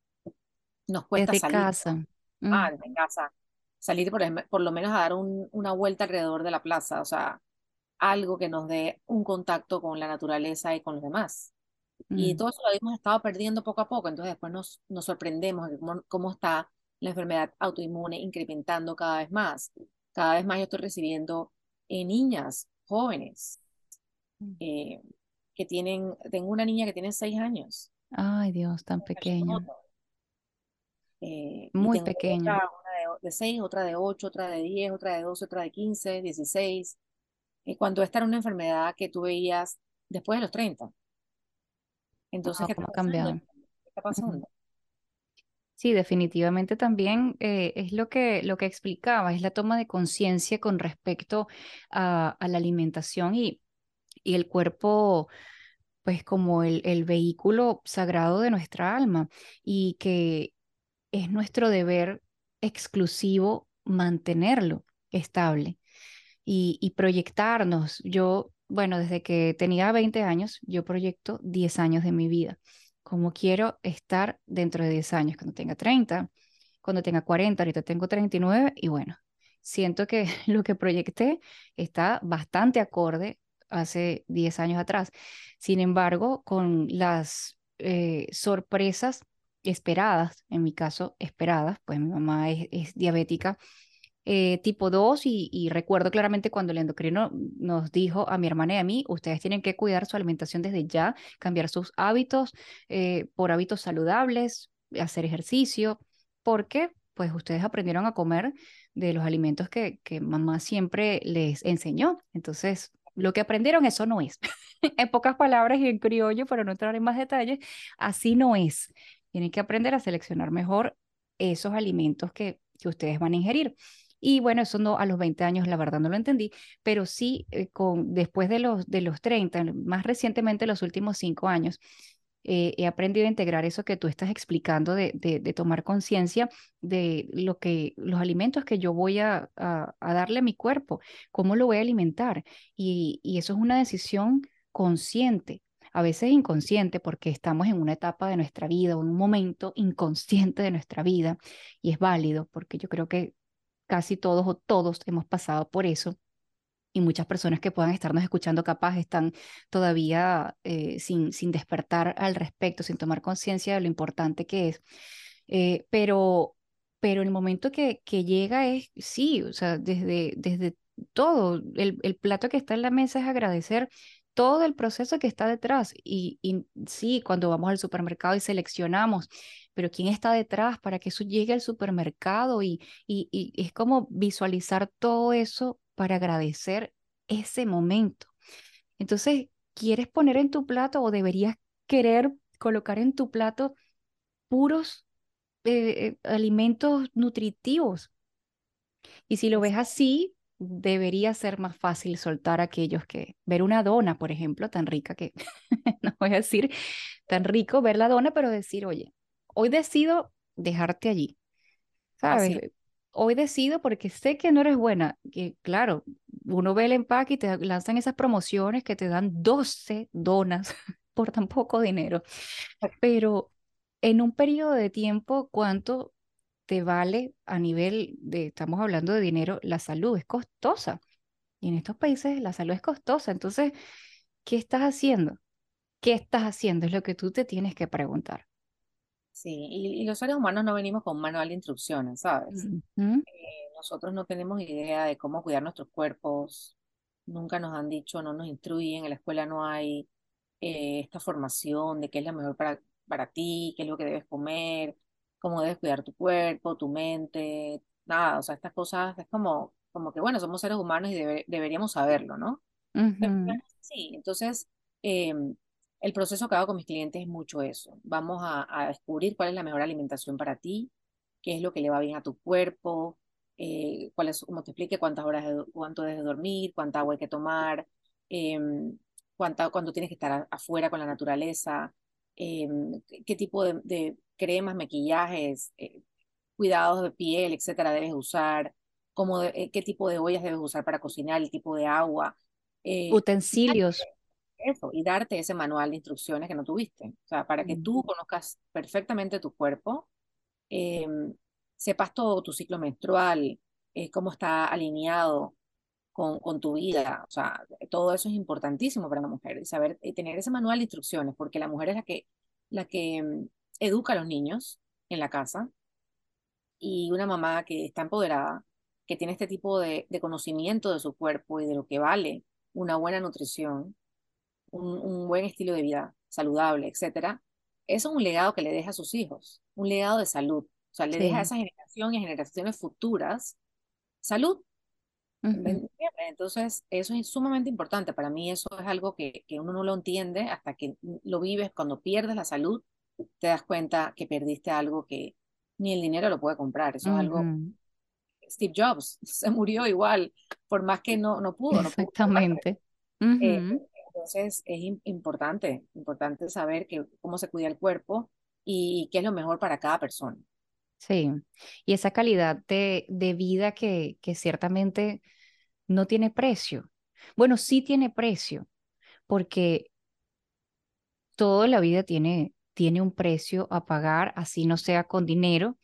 nos cuesta desde salir. casa. Ah, desde casa. Salir por, por lo menos a dar un, una vuelta alrededor de la plaza, o sea, algo que nos dé un contacto con la naturaleza y con los demás. Y mm. todo eso lo hemos estado perdiendo poco a poco, entonces después nos, nos sorprendemos de cómo, cómo está la enfermedad autoinmune incrementando cada vez más. Cada vez más yo estoy recibiendo eh, niñas jóvenes mm. eh, que tienen, tengo una niña que tiene seis años. Ay Dios, tan pequeña. Eh, Muy pequeña. Una de, 6, otra de 8, otra de 10, otra de 12, otra de 15, 16. Y cuando esta era una enfermedad que tú veías después de los 30. Entonces, ¿qué, está cambiado? ¿qué está pasando? Sí, definitivamente también eh, es lo que, lo que explicaba, es la toma de conciencia con respecto a, a, la alimentación y, y el cuerpo, pues como el, el, vehículo sagrado de nuestra alma y que es nuestro deber exclusivo mantenerlo estable y, proyectarnos. Yo, bueno, desde que tenía 20 años, yo proyecto 10 años de mi vida. Como quiero estar dentro de 10 años, cuando tenga 30, cuando tenga 40, ahorita tengo 39 y bueno, siento que lo que proyecté está bastante acorde hace 10 años atrás. Sin embargo, con las eh, sorpresas esperadas, en mi caso esperadas, pues mi mamá es, diabética, eh, tipo 2 y, y, recuerdo claramente cuando el endocrino nos dijo a mi hermana y a mí, ustedes tienen que cuidar su alimentación desde ya, cambiar sus hábitos eh, por hábitos saludables, hacer ejercicio, porque pues ustedes aprendieron a comer de los alimentos que, que mamá siempre les enseñó. Entonces, lo que aprendieron, eso no es. en pocas palabras y en criollo, para no entrar en más detalles, así no es. Tienen que aprender a seleccionar mejor esos alimentos que, que ustedes van a ingerir. Y bueno, eso no, a los 20 años la verdad no lo entendí, pero sí eh, con, después de los, de los 30, más recientemente los últimos 5 años, eh, he aprendido a integrar eso que tú estás explicando de, de, tomar conciencia de lo que, los alimentos que yo voy a, a, darle a mi cuerpo, cómo lo voy a alimentar. Y, y eso es una decisión consciente, a veces inconsciente porque estamos en una etapa de nuestra vida, un momento inconsciente de nuestra vida y es válido porque yo creo que casi todos o todos hemos pasado por eso y muchas personas que puedan estarnos escuchando capaz están todavía eh, sin, sin despertar al respecto, sin tomar conciencia de lo importante que es. Eh, pero, pero el momento que, que llega es, sí, o sea, desde, desde todo, el, el plato que está en la mesa es agradecer todo el proceso que está detrás. Y, sí, cuando vamos al supermercado y seleccionamos, pero ¿quién está detrás para que eso llegue al supermercado? Y es como visualizar todo eso para agradecer ese momento. Entonces, ¿quieres poner en tu plato o deberías querer colocar en tu plato puros eh, eh, alimentos nutritivos? Y si lo ves así, debería ser más fácil soltar aquellos que ver una dona, por ejemplo, tan rica que, no voy a decir tan rico ver la dona, pero decir, oye, hoy decido dejarte allí, ¿sabes? hoy decido porque sé que no eres buena. Que claro, uno ve el empaque y te lanzan esas promociones que te dan 12 donas por tan poco dinero. Pero en un periodo de tiempo, ¿cuánto te vale a nivel de, estamos hablando de dinero, la salud es costosa? Y en estos países la salud es costosa. Entonces, ¿qué estás haciendo? ¿Qué estás haciendo? Es lo que tú te tienes que preguntar. Sí, y, los seres humanos no venimos con manual de instrucciones, ¿sabes? Eh, nosotros no tenemos idea de cómo cuidar nuestros cuerpos, nunca nos han dicho, no nos instruyen, en la escuela no hay eh, esta formación de qué es lo mejor para, para ti, qué es lo que debes comer, cómo debes cuidar tu cuerpo, tu mente, nada, o sea, estas cosas es como, como que, bueno, somos seres humanos y deberíamos saberlo, ¿no? sí, entonces, em, el proceso que hago con mis clientes es mucho eso. Vamos a, descubrir cuál es la mejor alimentación para ti, qué es lo que le va bien a tu cuerpo, eh, cuál es, como te explique, cuántas horas, cuánto debes dormir, cuánta agua hay que tomar, eh, cuánta, cuándo tienes que estar afuera con la naturaleza, em, qué tipo de, cremas, maquillajes, eh, cuidados de piel, etcétera, debes usar, cómo eh, qué tipo de ollas debes usar para cocinar, el tipo de agua. Utensilios eso y darte ese manual de instrucciones que no tuviste. O sea, para que tú conozcas perfectamente tu cuerpo, em, sepas todo tu ciclo menstrual, eh, cómo está alineado con, con, tu vida. O sea, todo eso es importantísimo para la mujer. Y saber y tener ese manual de instrucciones, porque la mujer es la que, la que em, educa a los niños en la casa. Y una mamá que está empoderada, que tiene este tipo de, de conocimiento de su cuerpo y de lo que vale una buena nutrición, un, buen estilo de vida saludable, etcétera, eso es un legado que le deja a sus hijos, un legado de salud. O sea, le deja a esa generación y a generaciones futuras salud. Entonces, eso es sumamente importante. Para mí eso es algo que, que, uno no lo entiende hasta que lo vives. Cuando pierdes la salud, te das cuenta que perdiste algo que ni el dinero lo puede comprar. Eso es algo... Steve Jobs se murió igual, por más que no, no pudo. Exactamente. Entonces es importante, importante saber que, cómo se cuida el cuerpo y qué es lo mejor para cada persona. Sí, y esa calidad de, de vida que, que ciertamente no tiene precio. Bueno, sí tiene precio, porque toda la vida tiene, tiene un precio a pagar, así no sea con dinero,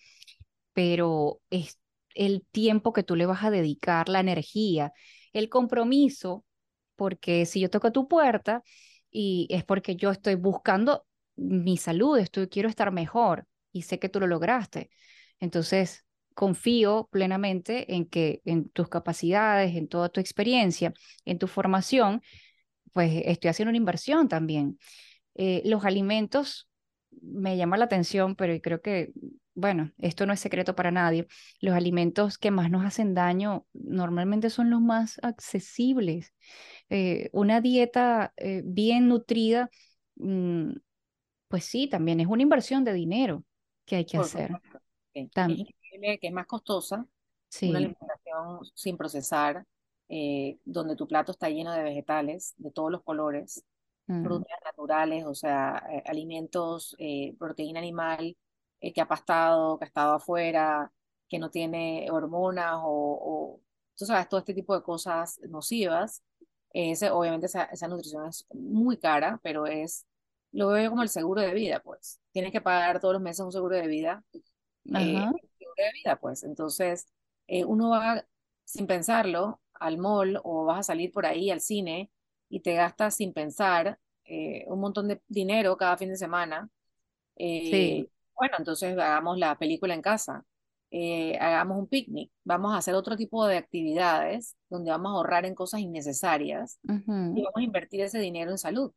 pero es el tiempo que tú le vas a dedicar, la energía, el compromiso porque si yo toco tu puerta y es porque yo estoy buscando mi salud, estoy, quiero estar mejor y sé que tú lo lograste. Entonces, confío plenamente en que en tus capacidades, en toda tu experiencia, en tu formación, pues estoy haciendo una inversión también. Eh, los alimentos me llama la atención, pero creo que, bueno, esto no es secreto para nadie. Los alimentos que más nos hacen daño normalmente son los más accesibles. Eh, una dieta eh, bien nutrida, mm, pues sí, también es una inversión de dinero que hay que hacer. Es increíble que es más costosa una alimentación sin procesar, eh, donde tu plato está lleno de vegetales de todos los colores, mm. frutas naturales, o sea, eh, alimentos, eh, proteína animal que ha pastado, que ha estado afuera, que no tiene hormonas o, tú sabes, todo este tipo de cosas nocivas. Ese, obviamente esa, esa nutrición es muy cara, pero es, lo veo como el seguro de vida, pues. Tienes que pagar todos los meses un seguro de vida. seguro de vida, pues. Entonces, uno va sin pensarlo al mall o vas a salir por ahí al cine y te gastas sin pensar eh, un montón de dinero cada fin de semana. Eh, bueno, entonces hagamos la película en casa, eh, hagamos un picnic, vamos a hacer otro tipo de actividades donde vamos a ahorrar en cosas innecesarias y vamos a invertir ese dinero en salud.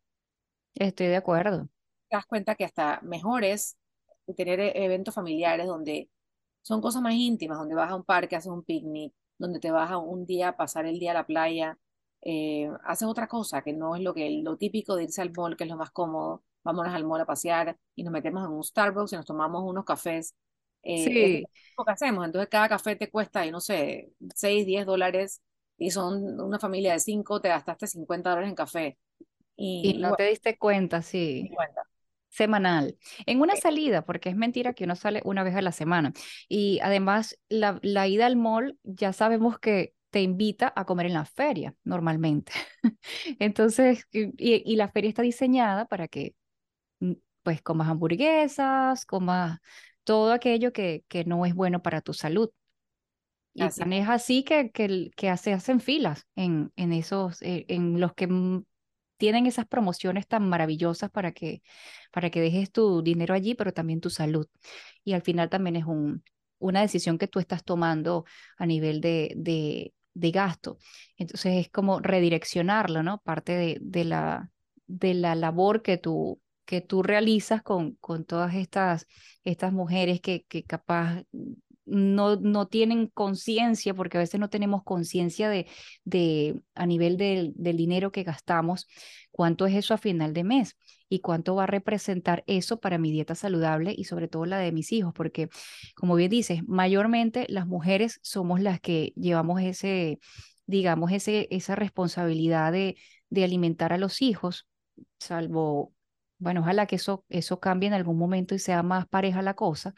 Estoy de acuerdo. Te das cuenta que hasta mejor es tener eventos familiares donde son cosas más íntimas, donde vas a un parque, haces un picnic, donde te vas a un día a pasar el día a la playa, eh, haces otra cosa que no es lo que lo típico de irse al mall, que es lo más cómodo. Vámonos al mall a pasear y nos metemos en un Starbucks y nos tomamos unos cafés. Eh, sí. Es lo que hacemos. Entonces cada café te cuesta, no sé, 6, 10 dólares y son una familia de 5, te gastaste 50 dólares en café. Y, no te diste cuenta, sí. Cuenta semanal, en una salida, porque es mentira que uno sale una vez a la semana. Y además, la, la ida al mall ya sabemos que te invita a comer en la feria normalmente. Entonces, y, y, la feria está diseñada para que mm, pues comas hamburguesas, comas todo aquello que, que no es bueno para tu salud. Y es así que, que, que se hacen filas en, en esos, eh, en los que tienen esas promociones tan maravillosas para que, para que dejes tu dinero allí, pero también tu salud. Y al final también es un, una decisión que tú estás tomando a nivel de, de, de gasto. Entonces es como redireccionarlo, ¿no? Parte de, de, la, de la labor que tú, que tú realizas con, con todas estas, estas mujeres que, que capaz no, no tienen conciencia, porque a veces no tenemos conciencia de, de, a nivel del, del dinero que gastamos, cuánto es eso a final de mes y cuánto va a representar eso para mi dieta saludable y sobre todo la de mis hijos, porque como bien dices, mayormente las mujeres somos las que llevamos ese, digamos, ese, esa responsabilidad de, de alimentar a los hijos, salvo, bueno, ojalá que eso, eso cambie en algún momento y sea más pareja la cosa,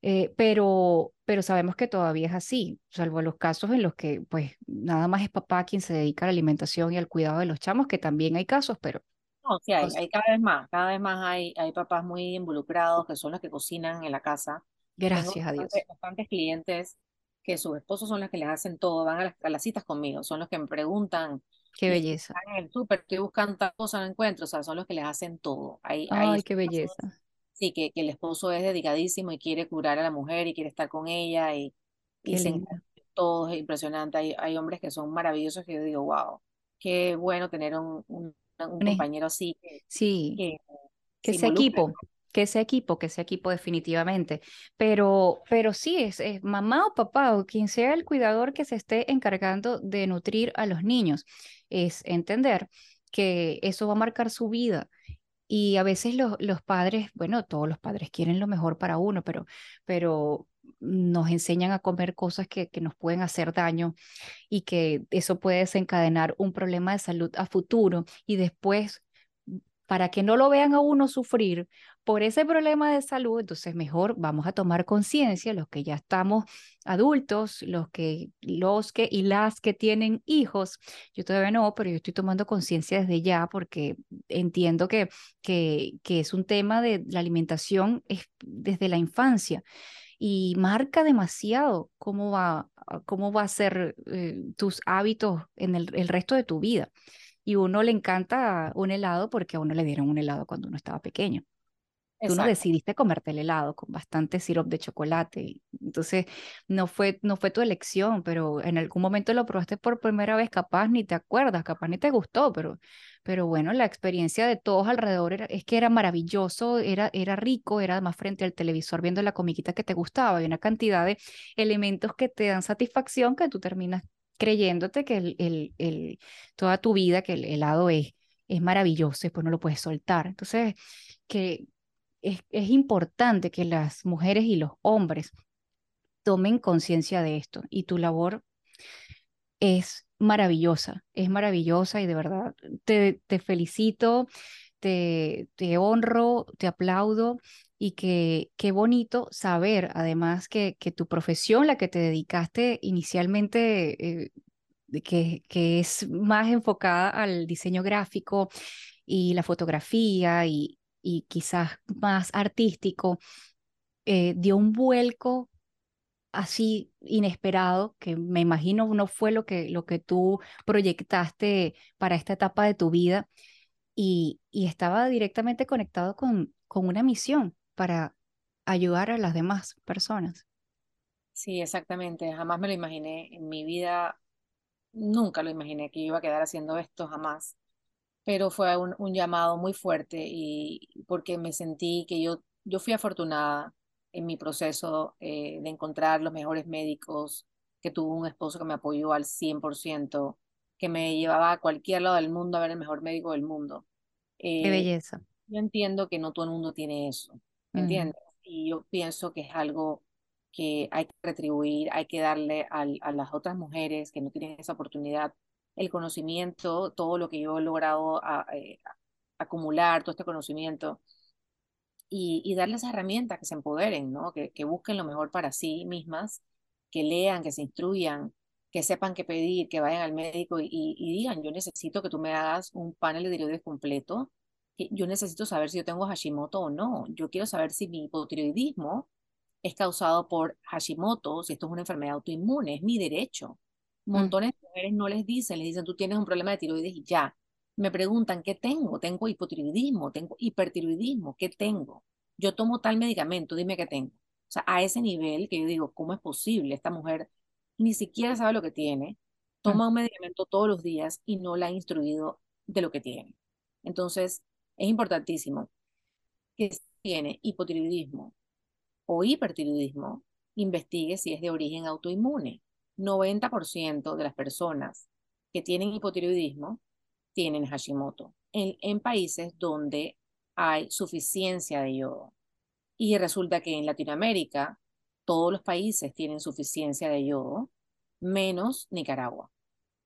eh, pero, pero sabemos que todavía es así, salvo los casos en los que pues nada más es papá quien se dedica a la alimentación y al cuidado de los chamos, que también hay casos, pero... No, sí, hay, hay cada vez más, cada vez más hay, hay papás muy involucrados que son los que cocinan en la casa. Gracias a Dios. Bastantes clientes que sus esposos son los que les hacen todo, van a las, a las citas conmigo, son los que me preguntan. Qué belleza. Están en el súper, estoy buscando tal cosa, no encuentro, o sea, son los que les hacen todo. Hay, Ay, qué belleza sí, que, que el esposo es dedicadísimo y quiere curar a la mujer y quiere estar con ella y, y se todo es impresionante. Hay, hay hombres que son maravillosos que yo digo, wow, qué bueno tener un, un, compañero así. Que, sí, que, que ese equipo, que ese equipo, que ese equipo definitivamente. Pero, pero sí, es, es, mamá o papá o quien sea el cuidador que se esté encargando de nutrir a los niños, es entender que eso va a marcar su vida y a veces los, los padres, bueno, todos los padres quieren lo mejor para uno, pero, pero nos enseñan a comer cosas que, que nos pueden hacer daño y que eso puede desencadenar un problema de salud a futuro y después para que no lo vean a uno sufrir por ese problema de salud, entonces mejor vamos a tomar conciencia, los que ya estamos adultos, los que, los que y las que tienen hijos. Yo todavía no, pero yo estoy tomando conciencia desde ya porque entiendo que, que, que es un tema de la alimentación es desde la infancia y marca demasiado cómo va, cómo va a ser eh, tus hábitos en el, el resto de tu vida y uno le encanta un helado porque a uno le dieron un helado cuando uno estaba pequeño. Tú no decidiste comerte el helado con bastante sirope de chocolate. Entonces, no fue, no fue tu elección, pero en algún momento lo probaste por primera vez, capaz ni te acuerdas, capaz ni te gustó, pero, pero bueno, la experiencia de todos alrededor era- es que era maravilloso, era, era rico, era más frente al televisor viendo la comiquita que te gustaba y una cantidad de elementos que te dan satisfacción que tú terminas creyéndote que el, el, el- toda tu vida, que el helado es, es maravilloso y pues no lo puedes soltar. Entonces, que es, es importante que las mujeres y los hombres tomen conciencia de esto y tu labor es maravillosa, es maravillosa y de verdad te, te felicito, te, te honro, te aplaudo y que qué bonito saber además que, que tu profesión, la que te dedicaste inicialmente, eh, que, que es más enfocada al diseño gráfico y la fotografía y, y quizás más artístico, eh, dio un vuelco así inesperado, que me imagino no fue lo que, lo que tú proyectaste para esta etapa de tu vida y, y estaba directamente conectado con, con una misión para ayudar a las demás personas. Sí, exactamente. Jamás me lo imaginé en mi vida, nunca lo imaginé que iba a quedar haciendo esto, jamás. Pero fue un, un llamado muy fuerte y porque me sentí que yo, yo fui afortunada en mi proceso eh, de encontrar los mejores médicos, que tuve un esposo que me apoyó al 100%, que me llevaba a cualquier lado del mundo a ver el mejor médico del mundo. Qué Eh, belleza. yo entiendo que no todo el mundo tiene eso, ¿entiendes? Y yo pienso que es algo que hay que retribuir, hay que darle al- a las otras mujeres que no tienen esa oportunidad el conocimiento, todo lo que yo he logrado a- eh, acumular, todo este conocimiento, y, y darles herramientas que se empoderen, ¿no? Que, que busquen lo mejor para sí mismas, que lean, que se instruyan, que sepan qué pedir, que vayan al médico y, y- y digan, yo necesito que tú me hagas un panel de tiroides completo, yo necesito saber si yo tengo Hashimoto o no, yo quiero saber si mi hipotiroidismo es causado por Hashimoto, si esto es una enfermedad autoinmune, es mi derecho. mm, Montones de no les dicen, les dicen, tú tienes un problema de tiroides y ya. Me preguntan, ¿qué tengo? Tengo hipotiroidismo, tengo hipertiroidismo, ¿qué tengo? Yo tomo tal medicamento, dime qué tengo. O sea, a ese nivel que yo digo, ¿cómo es posible? Esta mujer ni siquiera sabe lo que tiene, toma un medicamento todos los días y no la ha instruido de lo que tiene. Entonces, es importantísimo que si tiene hipotiroidismo o hipertiroidismo, investigue si es de origen autoinmune. 90% de las personas que tienen hipotiroidismo tienen Hashimoto en, en países donde hay suficiencia de yodo. Y resulta que en Latinoamérica todos los países tienen suficiencia de yodo, menos Nicaragua.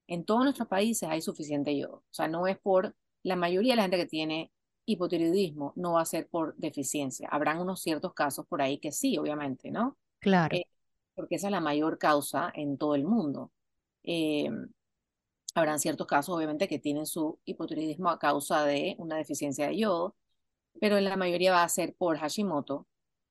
En todos nuestros países hay suficiente yodo. O sea, no es por la mayoría de la gente que tiene hipotiroidismo, no va a ser por deficiencia. Habrán unos ciertos casos por ahí que sí, obviamente, ¿no? Claro, Eh, porque esa es la mayor causa en todo el mundo. Eh, habrán ciertos casos, obviamente, que tienen su hipotiroidismo a causa de una deficiencia de yodo, pero en la mayoría va a ser por Hashimoto.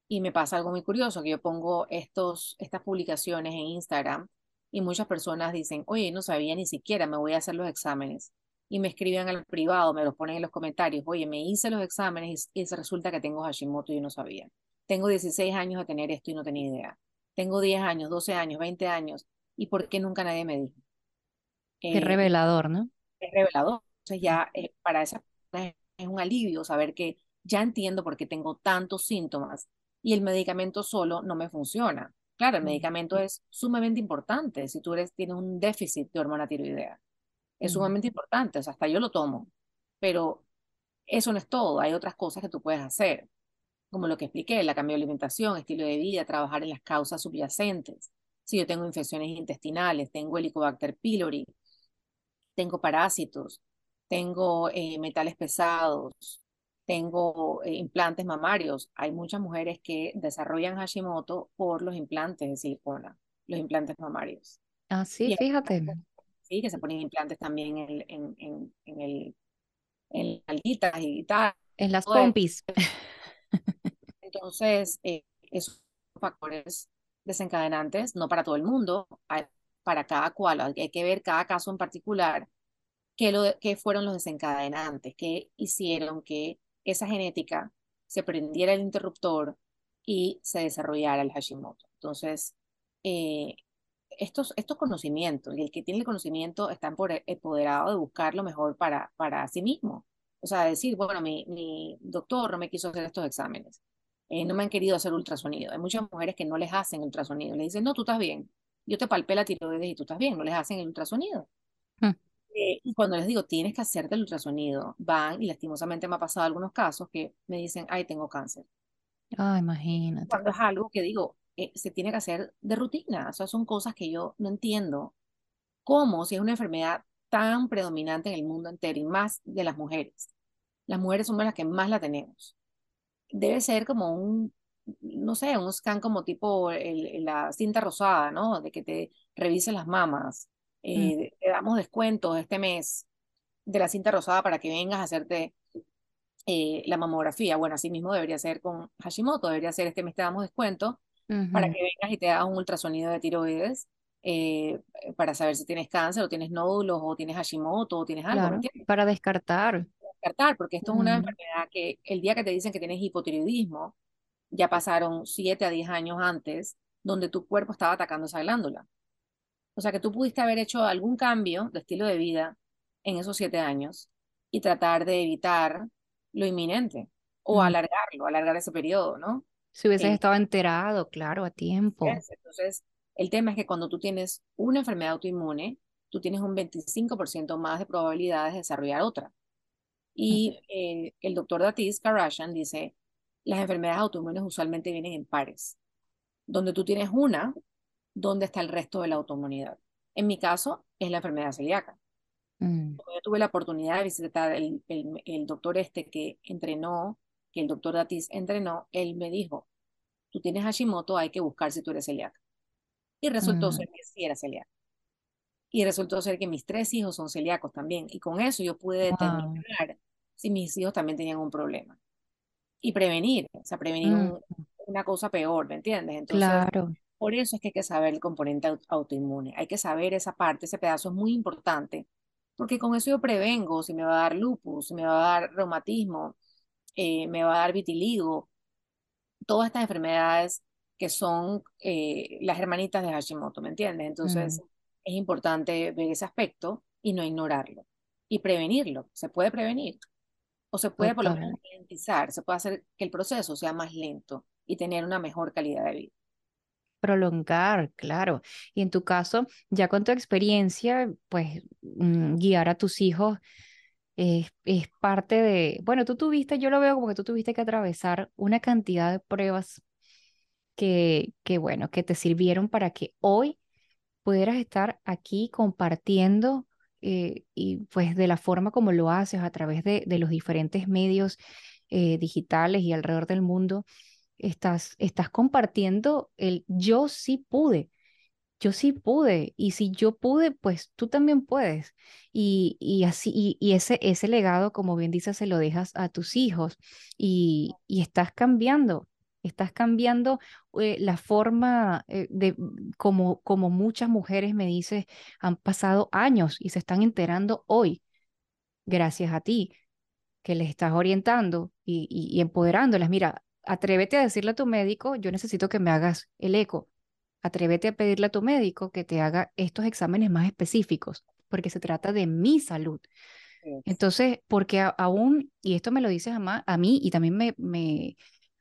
Y me pasa algo muy curioso, que yo pongo estos, estas publicaciones en Instagram y muchas personas dicen, oye, no sabía ni siquiera, me voy a hacer los exámenes. Y me escriben al privado, me los ponen en los comentarios, oye, me hice los exámenes y, y resulta que tengo Hashimoto y yo no sabía. Tengo 16 años de tener esto y no tenía idea. Tengo 10 años, 12 años, 20 años. ¿Y por qué nunca nadie me dijo? qué Eh, revelador, ¿no? es revelador. Entonces ya eh, para esas personas es un alivio saber que ya entiendo por qué tengo tantos síntomas y el medicamento solo no me funciona. Claro, el medicamento es sumamente importante si tú eres, tienes un déficit de hormona tiroidea. Es sumamente importante, o sea, hasta yo lo tomo, pero eso no es todo, hay otras cosas que tú puedes hacer, como lo que expliqué, la cambio de alimentación, estilo de vida, trabajar en las causas subyacentes. Si yo tengo infecciones intestinales, tengo Helicobacter pylori, tengo parásitos, tengo eh, metales pesados, tengo eh, implantes mamarios. Hay muchas mujeres que desarrollan Hashimoto por los implantes de silicona, los implantes mamarios. Ah, sí, Y fíjate, sí, que se ponen implantes también en, en, en, en el, en las y tal. en las todo eso. Entonces, eh, esos factores desencadenantes, no para todo el mundo, para cada cual. Hay que ver cada caso en particular qué, lo, qué fueron los desencadenantes, qué hicieron que esa genética se prendiera el interruptor y se desarrollara el Hashimoto. Entonces, eh, estos, estos conocimientos, y el que tiene el conocimiento está empoderado de buscar lo mejor para, para sí mismo. O sea, decir, bueno, mi, mi doctor no me quiso hacer estos exámenes, eh, no me han querido hacer ultrasonido. Hay muchas mujeres que no les hacen ultrasonido, le dicen, no, tú estás bien, yo te palpé la tiroides y tú estás bien, no les hacen el ultrasonido. Hmm. Eh, y cuando les digo, tienes que hacerte el ultrasonido, van, y lastimosamente me ha pasado algunos casos que me dicen, ay, tengo cáncer. Ah, imagínate. Cuando es algo que digo, eh, se tiene que hacer de rutina. O sea, son cosas que yo no entiendo. ¿Cómo si es una enfermedad tan predominante en el mundo entero y más de las mujeres? Las mujeres somos las que más la tenemos. Debe ser como un, no sé, un scan como tipo la cinta rosada, ¿no? De que te revisen las mamas. Mm. Eh, Te damos descuentos este mes de la cinta rosada para que vengas a hacerte eh, la mamografía. Bueno, así mismo debería ser con Hashimoto, debería ser este mes te damos descuento para que vengas y te hagas un ultrasonido de tiroides eh, para saber si tienes cáncer o tienes nódulos o tienes Hashimoto o tienes algo. para descartar. Descartar, porque esto es una enfermedad que el día que te dicen que tienes hipotiroidismo, ya pasaron 7 a 10 años antes donde tu cuerpo estaba atacando esa glándula. O sea que tú pudiste haber hecho algún cambio de estilo de vida en esos 7 años y tratar de evitar lo inminente o alargarlo, alargar ese periodo, ¿no? Si hubieses estado enterado, claro, a tiempo. Entonces, el tema es que cuando tú tienes una enfermedad autoinmune, tú tienes un 25% más de probabilidades de desarrollar otra. Y eh, el doctor Datis Karashan dice, las enfermedades autoinmunes usualmente vienen en pares, donde tú tienes una, donde está el resto de la autoinmunidad. En mi caso, es la enfermedad celíaca. Mm. Yo tuve la oportunidad de visitar el, el, el doctor este que entrenó que el doctor Datis entrenó, él me dijo, tú tienes Hashimoto, hay que buscar si tú eres celíaca. Y resultó mm. ser que sí era celíaca. Y resultó ser que mis tres hijos son celíacos también. Y con eso yo pude determinar si mis hijos también tenían un problema. Y prevenir, o sea, prevenir mm. una cosa peor, ¿me entiendes? Entonces, claro. por eso es que hay que saber el componente autoinmune. Hay que saber esa parte, ese pedazo es muy importante. Porque con eso yo prevengo si me va a dar lupus, si me va a dar reumatismo, eh, me va a dar vitiligo, todas estas enfermedades que son eh, las hermanitas de Hashimoto, ¿me entiendes? Entonces es importante ver ese aspecto y no ignorarlo y prevenirlo. Se puede prevenir o se puede por lo menos ralentizar, se puede hacer que el proceso sea más lento y tener una mejor calidad de vida prolongar, claro. Y en tu caso, ya con tu experiencia, pues mm, guiar a tus hijos es, parte de, bueno, tú tuviste, yo lo veo como que tú tuviste que atravesar una cantidad de pruebas que, que, bueno, que te sirvieron para que hoy pudieras estar aquí compartiendo eh, y pues de la forma como lo haces a través de, de los diferentes medios eh, digitales y alrededor del mundo, estás, estás compartiendo el yo sí pude yo sí pude, y si yo pude, pues tú también puedes. Y, y así, y, ese, ese legado, como bien dices, se lo dejas a tus hijos y, y estás cambiando, estás cambiando eh, la forma eh, de como, como muchas mujeres me dices, han pasado años y se están enterando hoy, gracias a ti, que les estás orientando y, y empoderándolas. Mira, atrévete a decirle a tu médico, yo necesito que me hagas el eco atrévete a pedirle a tu médico que te haga estos exámenes más específicos, porque se trata de mi salud. Entonces, porque aún, y esto me lo dices a, a mí y también me, me,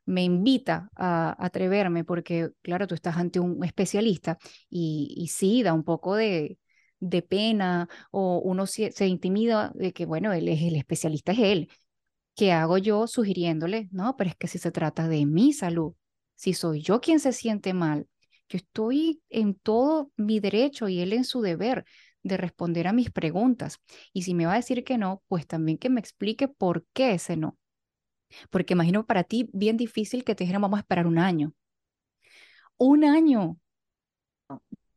me invita a, atreverme, porque claro, tú estás ante un especialista y, y sí, da un poco de, de pena o uno se, se, intimida de que, bueno, él es el especialista, es él. ¿Qué hago yo sugiriéndole? No, pero es que si se trata de mi salud, si soy yo quien se siente mal, yo estoy en todo mi derecho y él en su deber de responder a mis preguntas. Y si me va a decir que no, pues también que me explique por qué ese no. Porque imagino para ti bien difícil que te dijeran vamos a esperar un año. Un año.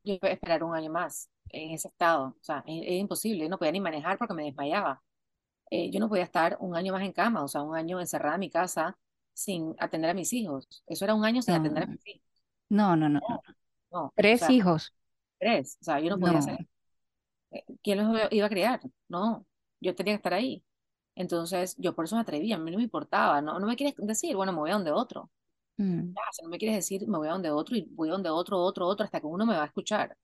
Yo iba a esperar un año más en ese estado. O sea, es, imposible. no podía ni manejar porque me desmayaba. Eh, yo no podía estar un año más en cama, o sea, un año encerrada en mi casa sin atender a mis hijos. Eso era un año sin atender a mis hijos. No, no, no. no. Tres hijos. Tres. O sea, yo no podía hacer. Eh, ¿Quién los iba a criar? No, yo tenía que estar ahí. Entonces, yo por eso me atreví, a mí no me importaba, ¿no? No me quieres decir, bueno, me voy a donde otro. Mm, Ya, si no me quieres decir, me voy a donde otro y voy a donde otro, otro, otro, hasta que uno me va a escuchar.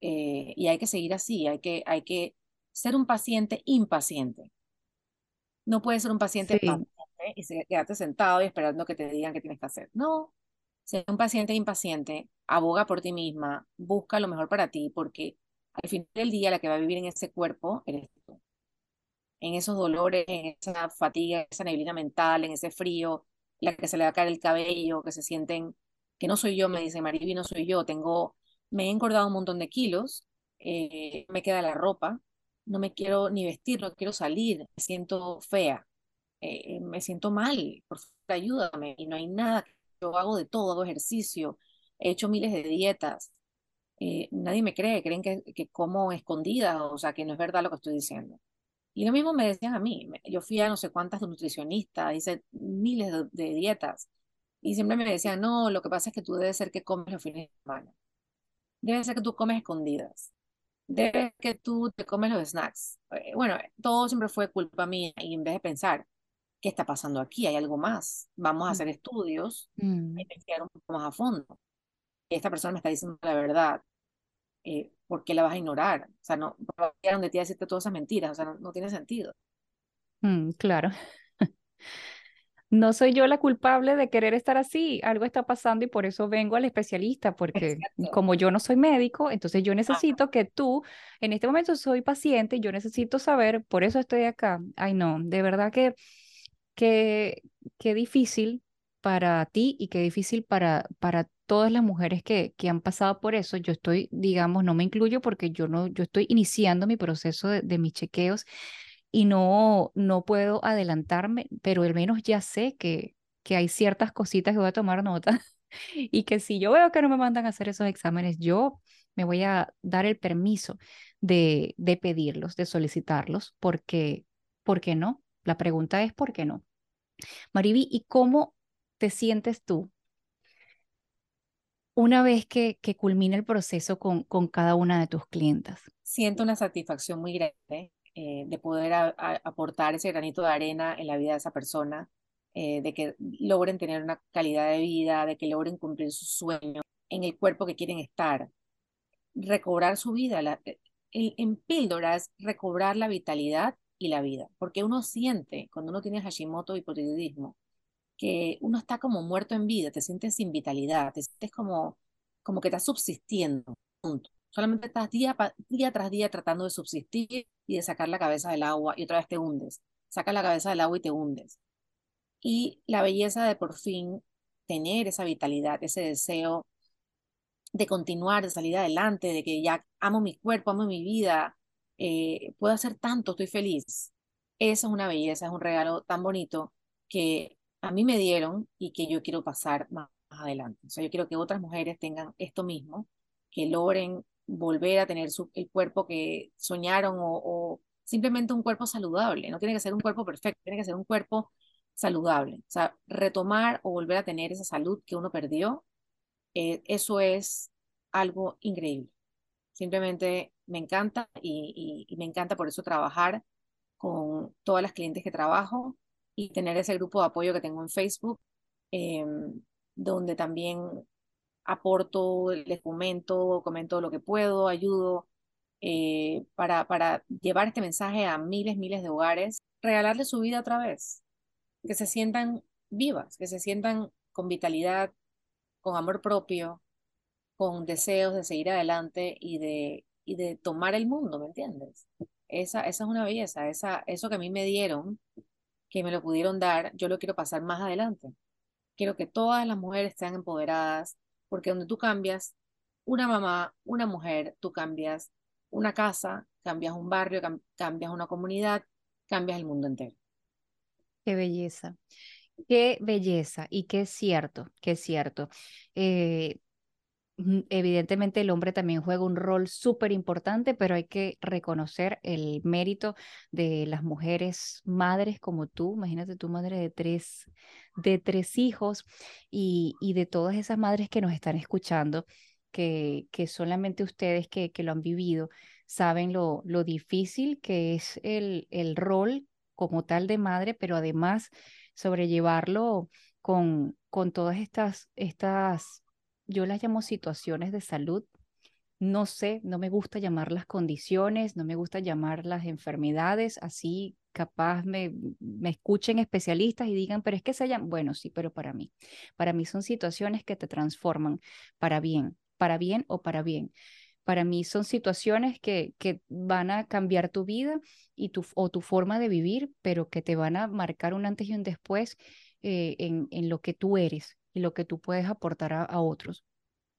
Eh, y hay que seguir así, hay que, hay que ser un paciente impaciente. No puedes ser un paciente sí, paciente y se- quedarte sentado y esperando que te digan qué tienes que hacer. No, ser un paciente impaciente, aboga por ti misma, busca lo mejor para ti, porque al final del día la que va a vivir en ese cuerpo eres tú. En esos dolores, en esa fatiga, esa neblina mental, en ese frío, la que se le va a caer el cabello, que se sienten, que no soy yo, me dice Mariby, no soy yo, tengo, me he engordado un montón de kilos, eh, me queda la ropa, no me quiero ni vestir, no quiero salir, me siento fea eh, me siento mal, por favor, ayúdame. Y no hay nada, yo hago de todo, hago ejercicio, he hecho miles de dietas. eh, nadie me cree, creen que, que como escondida, o sea, que no es verdad lo que estoy diciendo. Y lo mismo me decían a mí, yo fui a no sé cuántas nutricionistas, hice miles de, de dietas, y siempre me decían, no, lo que pasa es que tú debes ser que comes los fines de semana, debe ser que tú comes escondidas, debe ser que tú te comes los snacks. Eh, Bueno, todo siempre fue culpa mía, y en vez de pensar, ¿qué está pasando aquí? ¿Hay algo más? Vamos a mm, hacer estudios, a mm, investigar un poco más a fondo. Esta persona me está diciendo la verdad, eh, ¿por qué la vas a ignorar? O sea, no, ¿por qué va a donde te a decirte todas esas mentiras, o sea, no, no tiene sentido. mm, claro. No soy yo la culpable de querer estar así, algo está pasando y por eso vengo al especialista, porque Exacto. como yo no soy médico, entonces yo necesito que tú, en este momento soy paciente, y yo necesito saber, por eso estoy acá. Ay, no, de verdad que, que, qué difícil para ti y qué difícil para, para todas las mujeres que, que han pasado por eso. Yo estoy, digamos, no me incluyo porque yo no, yo estoy iniciando mi proceso de, de mis chequeos y no, no puedo adelantarme, pero al menos ya sé que, que hay ciertas cositas que voy a tomar nota y que si yo veo que no me mandan a hacer esos exámenes, yo me voy a dar el permiso de, de pedirlos, de solicitarlos, porque, ¿por qué no? La pregunta es ¿por qué no? Mariby, ¿y cómo te sientes tú una vez que, que culmina el proceso con, cada una de tus clientas? Siento una satisfacción muy grande eh, de poder aportar ese granito de arena en la vida de esa persona, eh, de que logren tener una calidad de vida, de que logren cumplir sus sueños en el cuerpo que quieren estar, recobrar su vida. La, eh, el- en píldoras, recobrar la vitalidad y la vida, porque uno siente cuando uno tiene Hashimoto hipotiroidismo que uno está como muerto en vida, te sientes sin vitalidad, te sientes como, como que estás subsistiendo. Solamente estás día, día tras día tratando de subsistir y de sacar la cabeza del agua y otra vez te hundes. Sacas la cabeza del agua y te hundes. Y la belleza de por fin tener esa vitalidad, ese deseo de continuar, de salir adelante, de que ya amo mi cuerpo, amo mi vida, eh, puedo hacer tanto, estoy feliz. Eso es una belleza, es un regalo tan bonito que a mí me dieron y que yo quiero pasar más adelante. O sea, yo quiero que otras mujeres tengan esto mismo, que logren volver a tener su, el cuerpo que soñaron o, simplemente un cuerpo saludable. No tiene que ser un cuerpo perfecto, tiene que ser un cuerpo saludable. O sea, retomar o volver a tener esa salud que uno perdió eh, eso es algo increíble. Simplemente me encanta y me encanta por eso trabajar con todas las clientes que trabajo y tener ese grupo de apoyo que tengo en Facebook, eh, donde también aporto, les comento, comento lo que puedo, ayudo eh, para, para llevar este mensaje a miles, miles de hogares, regalarles su vida otra vez, que se sientan vivas, que se sientan con vitalidad, con amor propio con deseos de seguir adelante y de, y de tomar el mundo, ¿me entiendes? Esa, esa es una belleza, esa, eso que a mí me dieron, que me lo pudieron dar, yo lo quiero pasar más adelante. Quiero que todas las mujeres sean empoderadas, porque donde tú cambias una mamá, una mujer, tú cambias una casa, cambias un barrio, cam- cambias una comunidad, cambias el mundo entero. Qué belleza. Qué belleza y qué cierto, qué cierto. Eh, evidentemente el hombre también juega un rol súper importante, pero hay que reconocer el mérito de las mujeres madres como tú. Imagínate tu madre de tres, de tres hijos y, de todas esas madres que nos están escuchando, que, solamente ustedes que, lo han vivido saben lo, difícil que es el, rol como tal de madre, pero además sobrellevarlo con, todas estas, yo las llamo situaciones de salud. No sé, no me gusta llamar las condiciones, no me gusta llamar las enfermedades, así capaz me, me escuchen especialistas y digan, pero es que se llaman, bueno, sí, pero para mí, para mí son situaciones que te transforman para bien, para bien o para bien. Para mí son situaciones que, que van a cambiar tu vida y tu, o tu forma de vivir, pero que te van a marcar un antes y un después eh, en, en, lo que tú eres y lo que tú puedes aportar a, otros.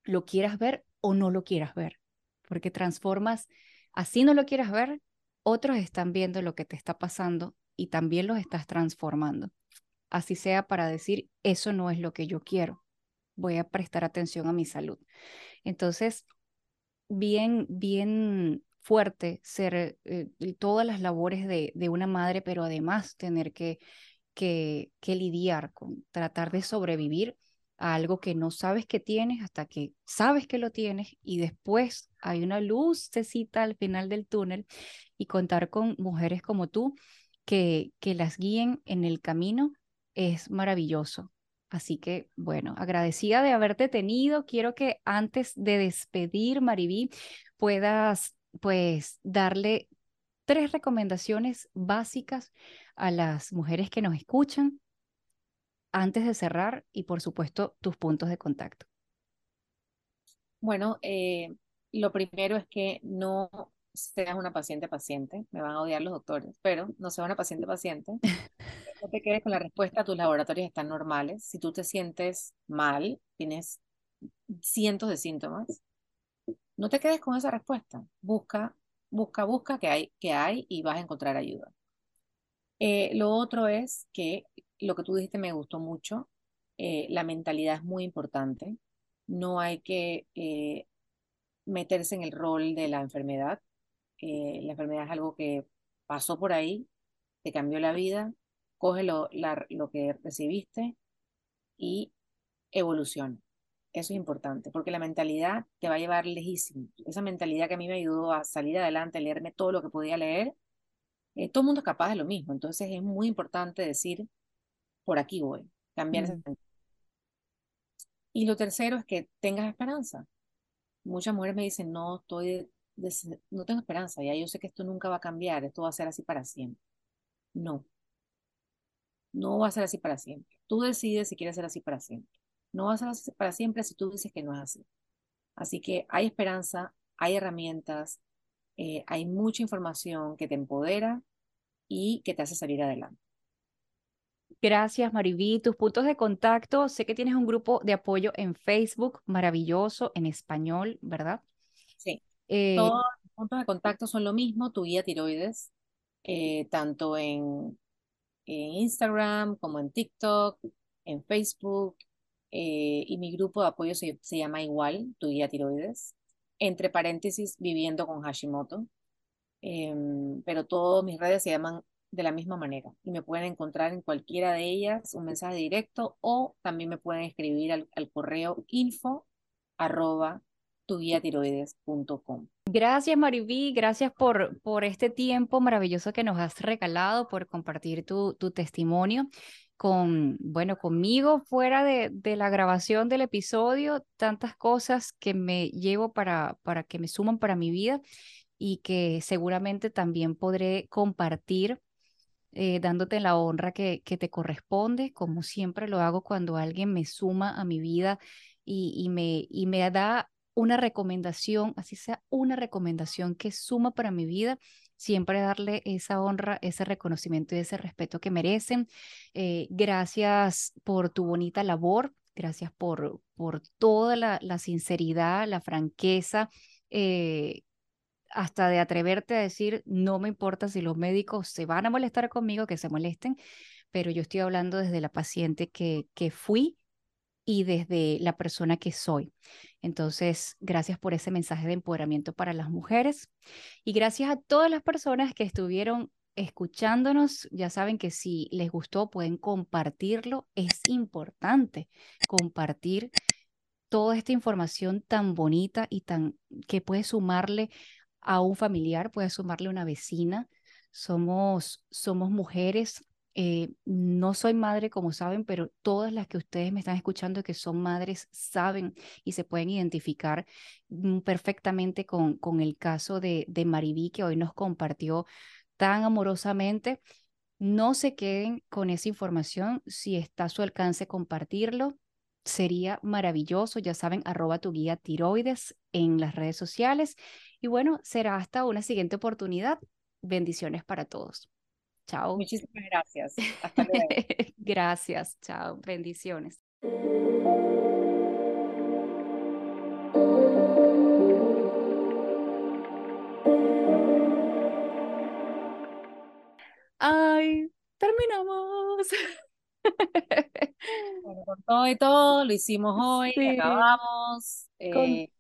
Lo quieras ver o no lo quieras ver, porque transformas, así no lo quieras ver, otros están viendo lo que te está pasando y también los estás transformando. Así sea para decir, eso no es lo que yo quiero, voy a prestar atención a mi salud. Entonces, bien, bien fuerte ser eh, todas las labores de, de, una madre, pero además tener que, que, lidiar con tratar de sobrevivir a algo que no sabes que tienes hasta que sabes que lo tienes y después hay una lucecita al final del túnel y contar con mujeres como tú que, que las guíen en el camino es maravilloso. Así que, bueno, agradecida de haberte tenido. Quiero que antes de despedir, Mariví, puedas pues darle tres recomendaciones básicas a las mujeres que nos escuchan antes de cerrar y, por supuesto, tus puntos de contacto. Bueno, eh, lo primero es que no seas una paciente paciente, me van a odiar los doctores, pero no seas una paciente paciente. No te quedes con la respuesta, tus laboratorios están normales. Si tú te sientes mal, tienes cientos de síntomas, no te quedes con esa respuesta. Busca, busca, busca que hay, que hay y vas a encontrar ayuda. Eh, lo otro es que lo que tú dijiste me gustó mucho. Eh, la mentalidad es muy importante. No hay que eh, meterse en el rol de la enfermedad. La enfermedad es algo que pasó por ahí, te cambió la vida, coge lo, lo que recibiste y evoluciona. Eso es importante, porque la mentalidad te va a llevar lejísimo. Esa mentalidad que a mí me ayudó a salir adelante, a leerme todo lo que podía leer, eh, todo el mundo es capaz de lo mismo. Entonces es muy importante decir, por aquí voy, cambiar mm. esa Y lo tercero es que tengas esperanza. Muchas mujeres me dicen, no, estoy no tengo esperanza, ya yo sé que esto nunca va a cambiar, esto va a ser así para siempre. No, no va a ser así para siempre. Tú decides si quieres ser así para siempre. No va a ser así para siempre si tú dices que no es así. Así que hay esperanza, hay herramientas, eh, hay mucha información que te empodera y que te hace salir adelante. Gracias, Mariví. Tus puntos de contacto, sé que tienes un grupo de apoyo en Facebook maravilloso, en español, ¿verdad? Sí. Eh, Todos los puntos de contacto son lo mismo, tu guía tiroides, eh, tanto en, en, Instagram como en TikTok, en Facebook, eh, y mi grupo de apoyo se, se llama igual, tu guía tiroides, entre paréntesis, viviendo con Hashimoto. Em, pero todas mis redes se llaman de la misma manera y me pueden encontrar en cualquiera de ellas un mensaje directo o también me pueden escribir al, al correo info arroba tuguiatiroides.com. Gracias Mariví, gracias por, por este tiempo maravilloso que nos has regalado, por compartir tu, tu testimonio con, bueno, conmigo fuera de, de, la grabación del episodio, tantas cosas que me llevo para, para que me suman para mi vida y que seguramente también podré compartir eh, dándote la honra que, que te corresponde, como siempre lo hago cuando alguien me suma a mi vida y, y, me, y me da una recomendación, así sea una recomendación que suma para mi vida, siempre darle esa honra, ese reconocimiento y ese respeto que merecen. Eh, gracias por tu bonita labor, gracias por, por toda la, la sinceridad, la franqueza. Eh, hasta de atreverte a decir, no me importa si los médicos se van a molestar conmigo, que se molesten, pero yo estoy hablando desde la paciente que, que fui y desde la persona que soy. Entonces, gracias por ese mensaje de empoderamiento para las mujeres y gracias a todas las personas que estuvieron escuchándonos. Ya saben que si les gustó pueden compartirlo. Es importante compartir toda esta información tan bonita y tan que puede sumarle a un familiar, puede sumarle a una vecina, somos, somos mujeres. Eh, no soy madre, como saben, pero todas las que ustedes me están escuchando que son madres saben y se pueden identificar mm, perfectamente con, con el caso de, de que hoy nos compartió tan amorosamente. No se queden con esa información. Si está a su alcance compartirlo, sería maravilloso. Ya saben, arroba tu guía tiroides en las redes sociales. Y bueno, será hasta una siguiente oportunidad. Bendiciones para todos. Chao. Muchísimas gracias. Hasta luego. gracias. Chao. Bendiciones. Ay, terminamos. Bueno, con todo y todo, lo hicimos hoy, Sí. acabamos. Con eh,